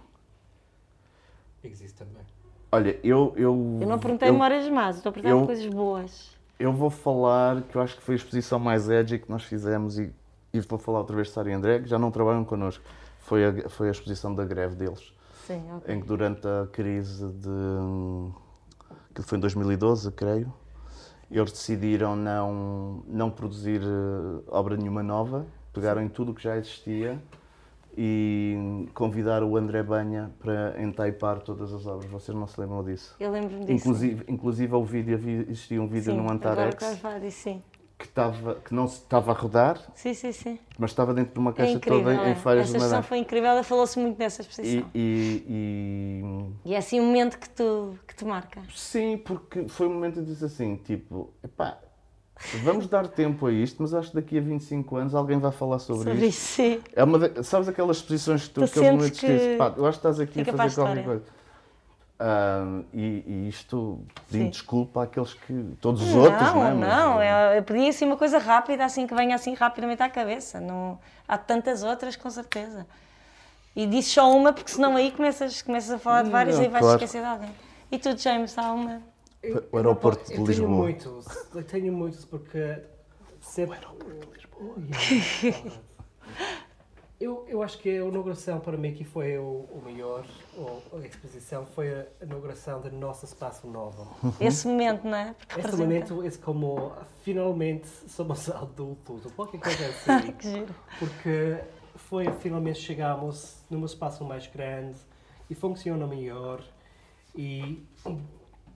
Existe também. olha, eu. Eu, Eu não perguntei eu, memórias más, estou a perguntar eu- coisas boas. eu vou falar que eu acho que foi a exposição mais edgy que nós fizemos e, e vou falar outra vez de Sara e André, que já não trabalham connosco. Foi a, foi a exposição da greve deles. Sim, ok. em que durante a crise de. que foi em 2012, creio, eles decidiram não, não produzir eh, obra nenhuma nova, pegaram em tudo o que já existia e convidaram o André Banha para entaipar todas as obras. Vocês não se lembram disso? Eu lembro-me disso. Inclusive, inclusive o vídeo, existia um vídeo sim, no agora Antarex que falar disso, sim. que, estava, que não se estava a rodar, Sim, sim, sim. mas estava dentro de uma É caixa incrível. toda é. em folhas Essa de madeira. foi incrível, falou-se muito nessa exposição. E, e- e E... é assim um momento que, tu, que te marca. Sim, porque foi um momento em que disse assim, tipo, epá, vamos dar tempo a isto, mas acho que daqui a 25 anos alguém vai falar sobre, Sobre isto. isso, sim. É uma da- sabes aquelas exposições que tu, Tu que, que dizes, pá, eu acho que estás aqui a fazer qualquer coisa. Ah, e, e isto pedindo desculpa àqueles que. todos os outros, não é? Não, Mas, não, eh, é- eu pedi assim uma coisa rápida, assim que venha assim rapidamente à cabeça. Não, há tantas outras, com certeza. E disse só uma, porque senão aí começas, começas a falar de várias Não, e vais claro. esquecer de alguém. E tu, James, há uma? Eu- O aeroporto eu de tenho Lisboa. muitos, eu tenho muitos porque sempre... O aeroporto de Lisboa. Eu, eu acho que a inauguração para mim que foi o, o melhor, ou a exposição, foi a inauguração do nosso espaço novo. Esse momento, não é? Porque Este representa- momento é como finalmente somos adultos, ou qualquer coisa assim. Que giro. porque foi finalmente chegamos num espaço mais grande e funciona melhor e,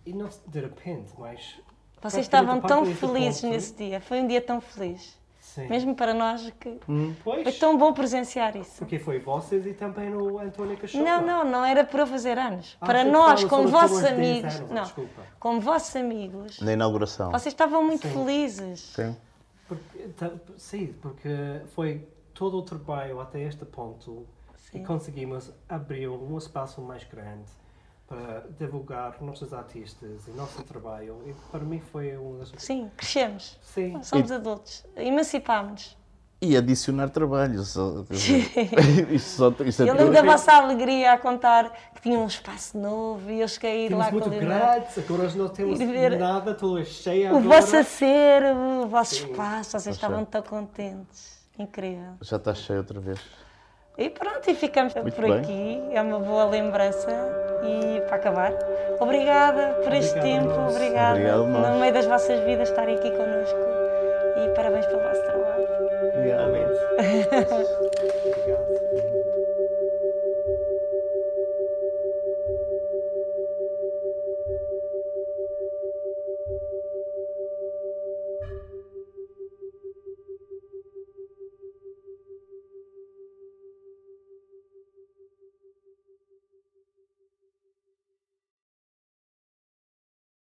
e, não de repente, mas Vocês estavam tão felizes ponto- nesse dia. Foi um dia tão feliz. Sim. Mesmo para nós que Pois, foi tão bom presenciar isso. porque foi vocês e também o António Cachopa. Não, não, não era para eu fazer anos. Ah, para nós, como vossos teus 10 amigos, anos, não, desculpa. como vossos amigos, Na inauguração. vocês estavam muito Sim. felizes. Sim. Porque, tá- sim, porque foi todo o trabalho até este ponto Sim. e conseguimos abrir um espaço mais grande para divulgar nossos artistas e nosso trabalho. E para mim foi um das. Sim, crescemos. Sim, Somos adultos. Emancipámos-nos. E adicionar trabalho. Só, quer dizer, isto só, isto é Eu lembro da vossa alegria a contar que tinha um espaço novo e eu cheguei a ir temos lá com muito Leonor. grades, agora nós não temos ver nada, tudo é cheio O agora. vosso acervo, o vosso Sim. espaço, vocês estavam tão contentes. Incrível. Já está cheio outra vez. E pronto, e ficamos Muito por bem. aqui. É uma boa lembrança. E para acabar, obrigada por este Obrigado tempo, nós. obrigada Obrigado no meio das vossas vidas estarem aqui connosco. E parabéns pelo vosso trabalho. Realmente.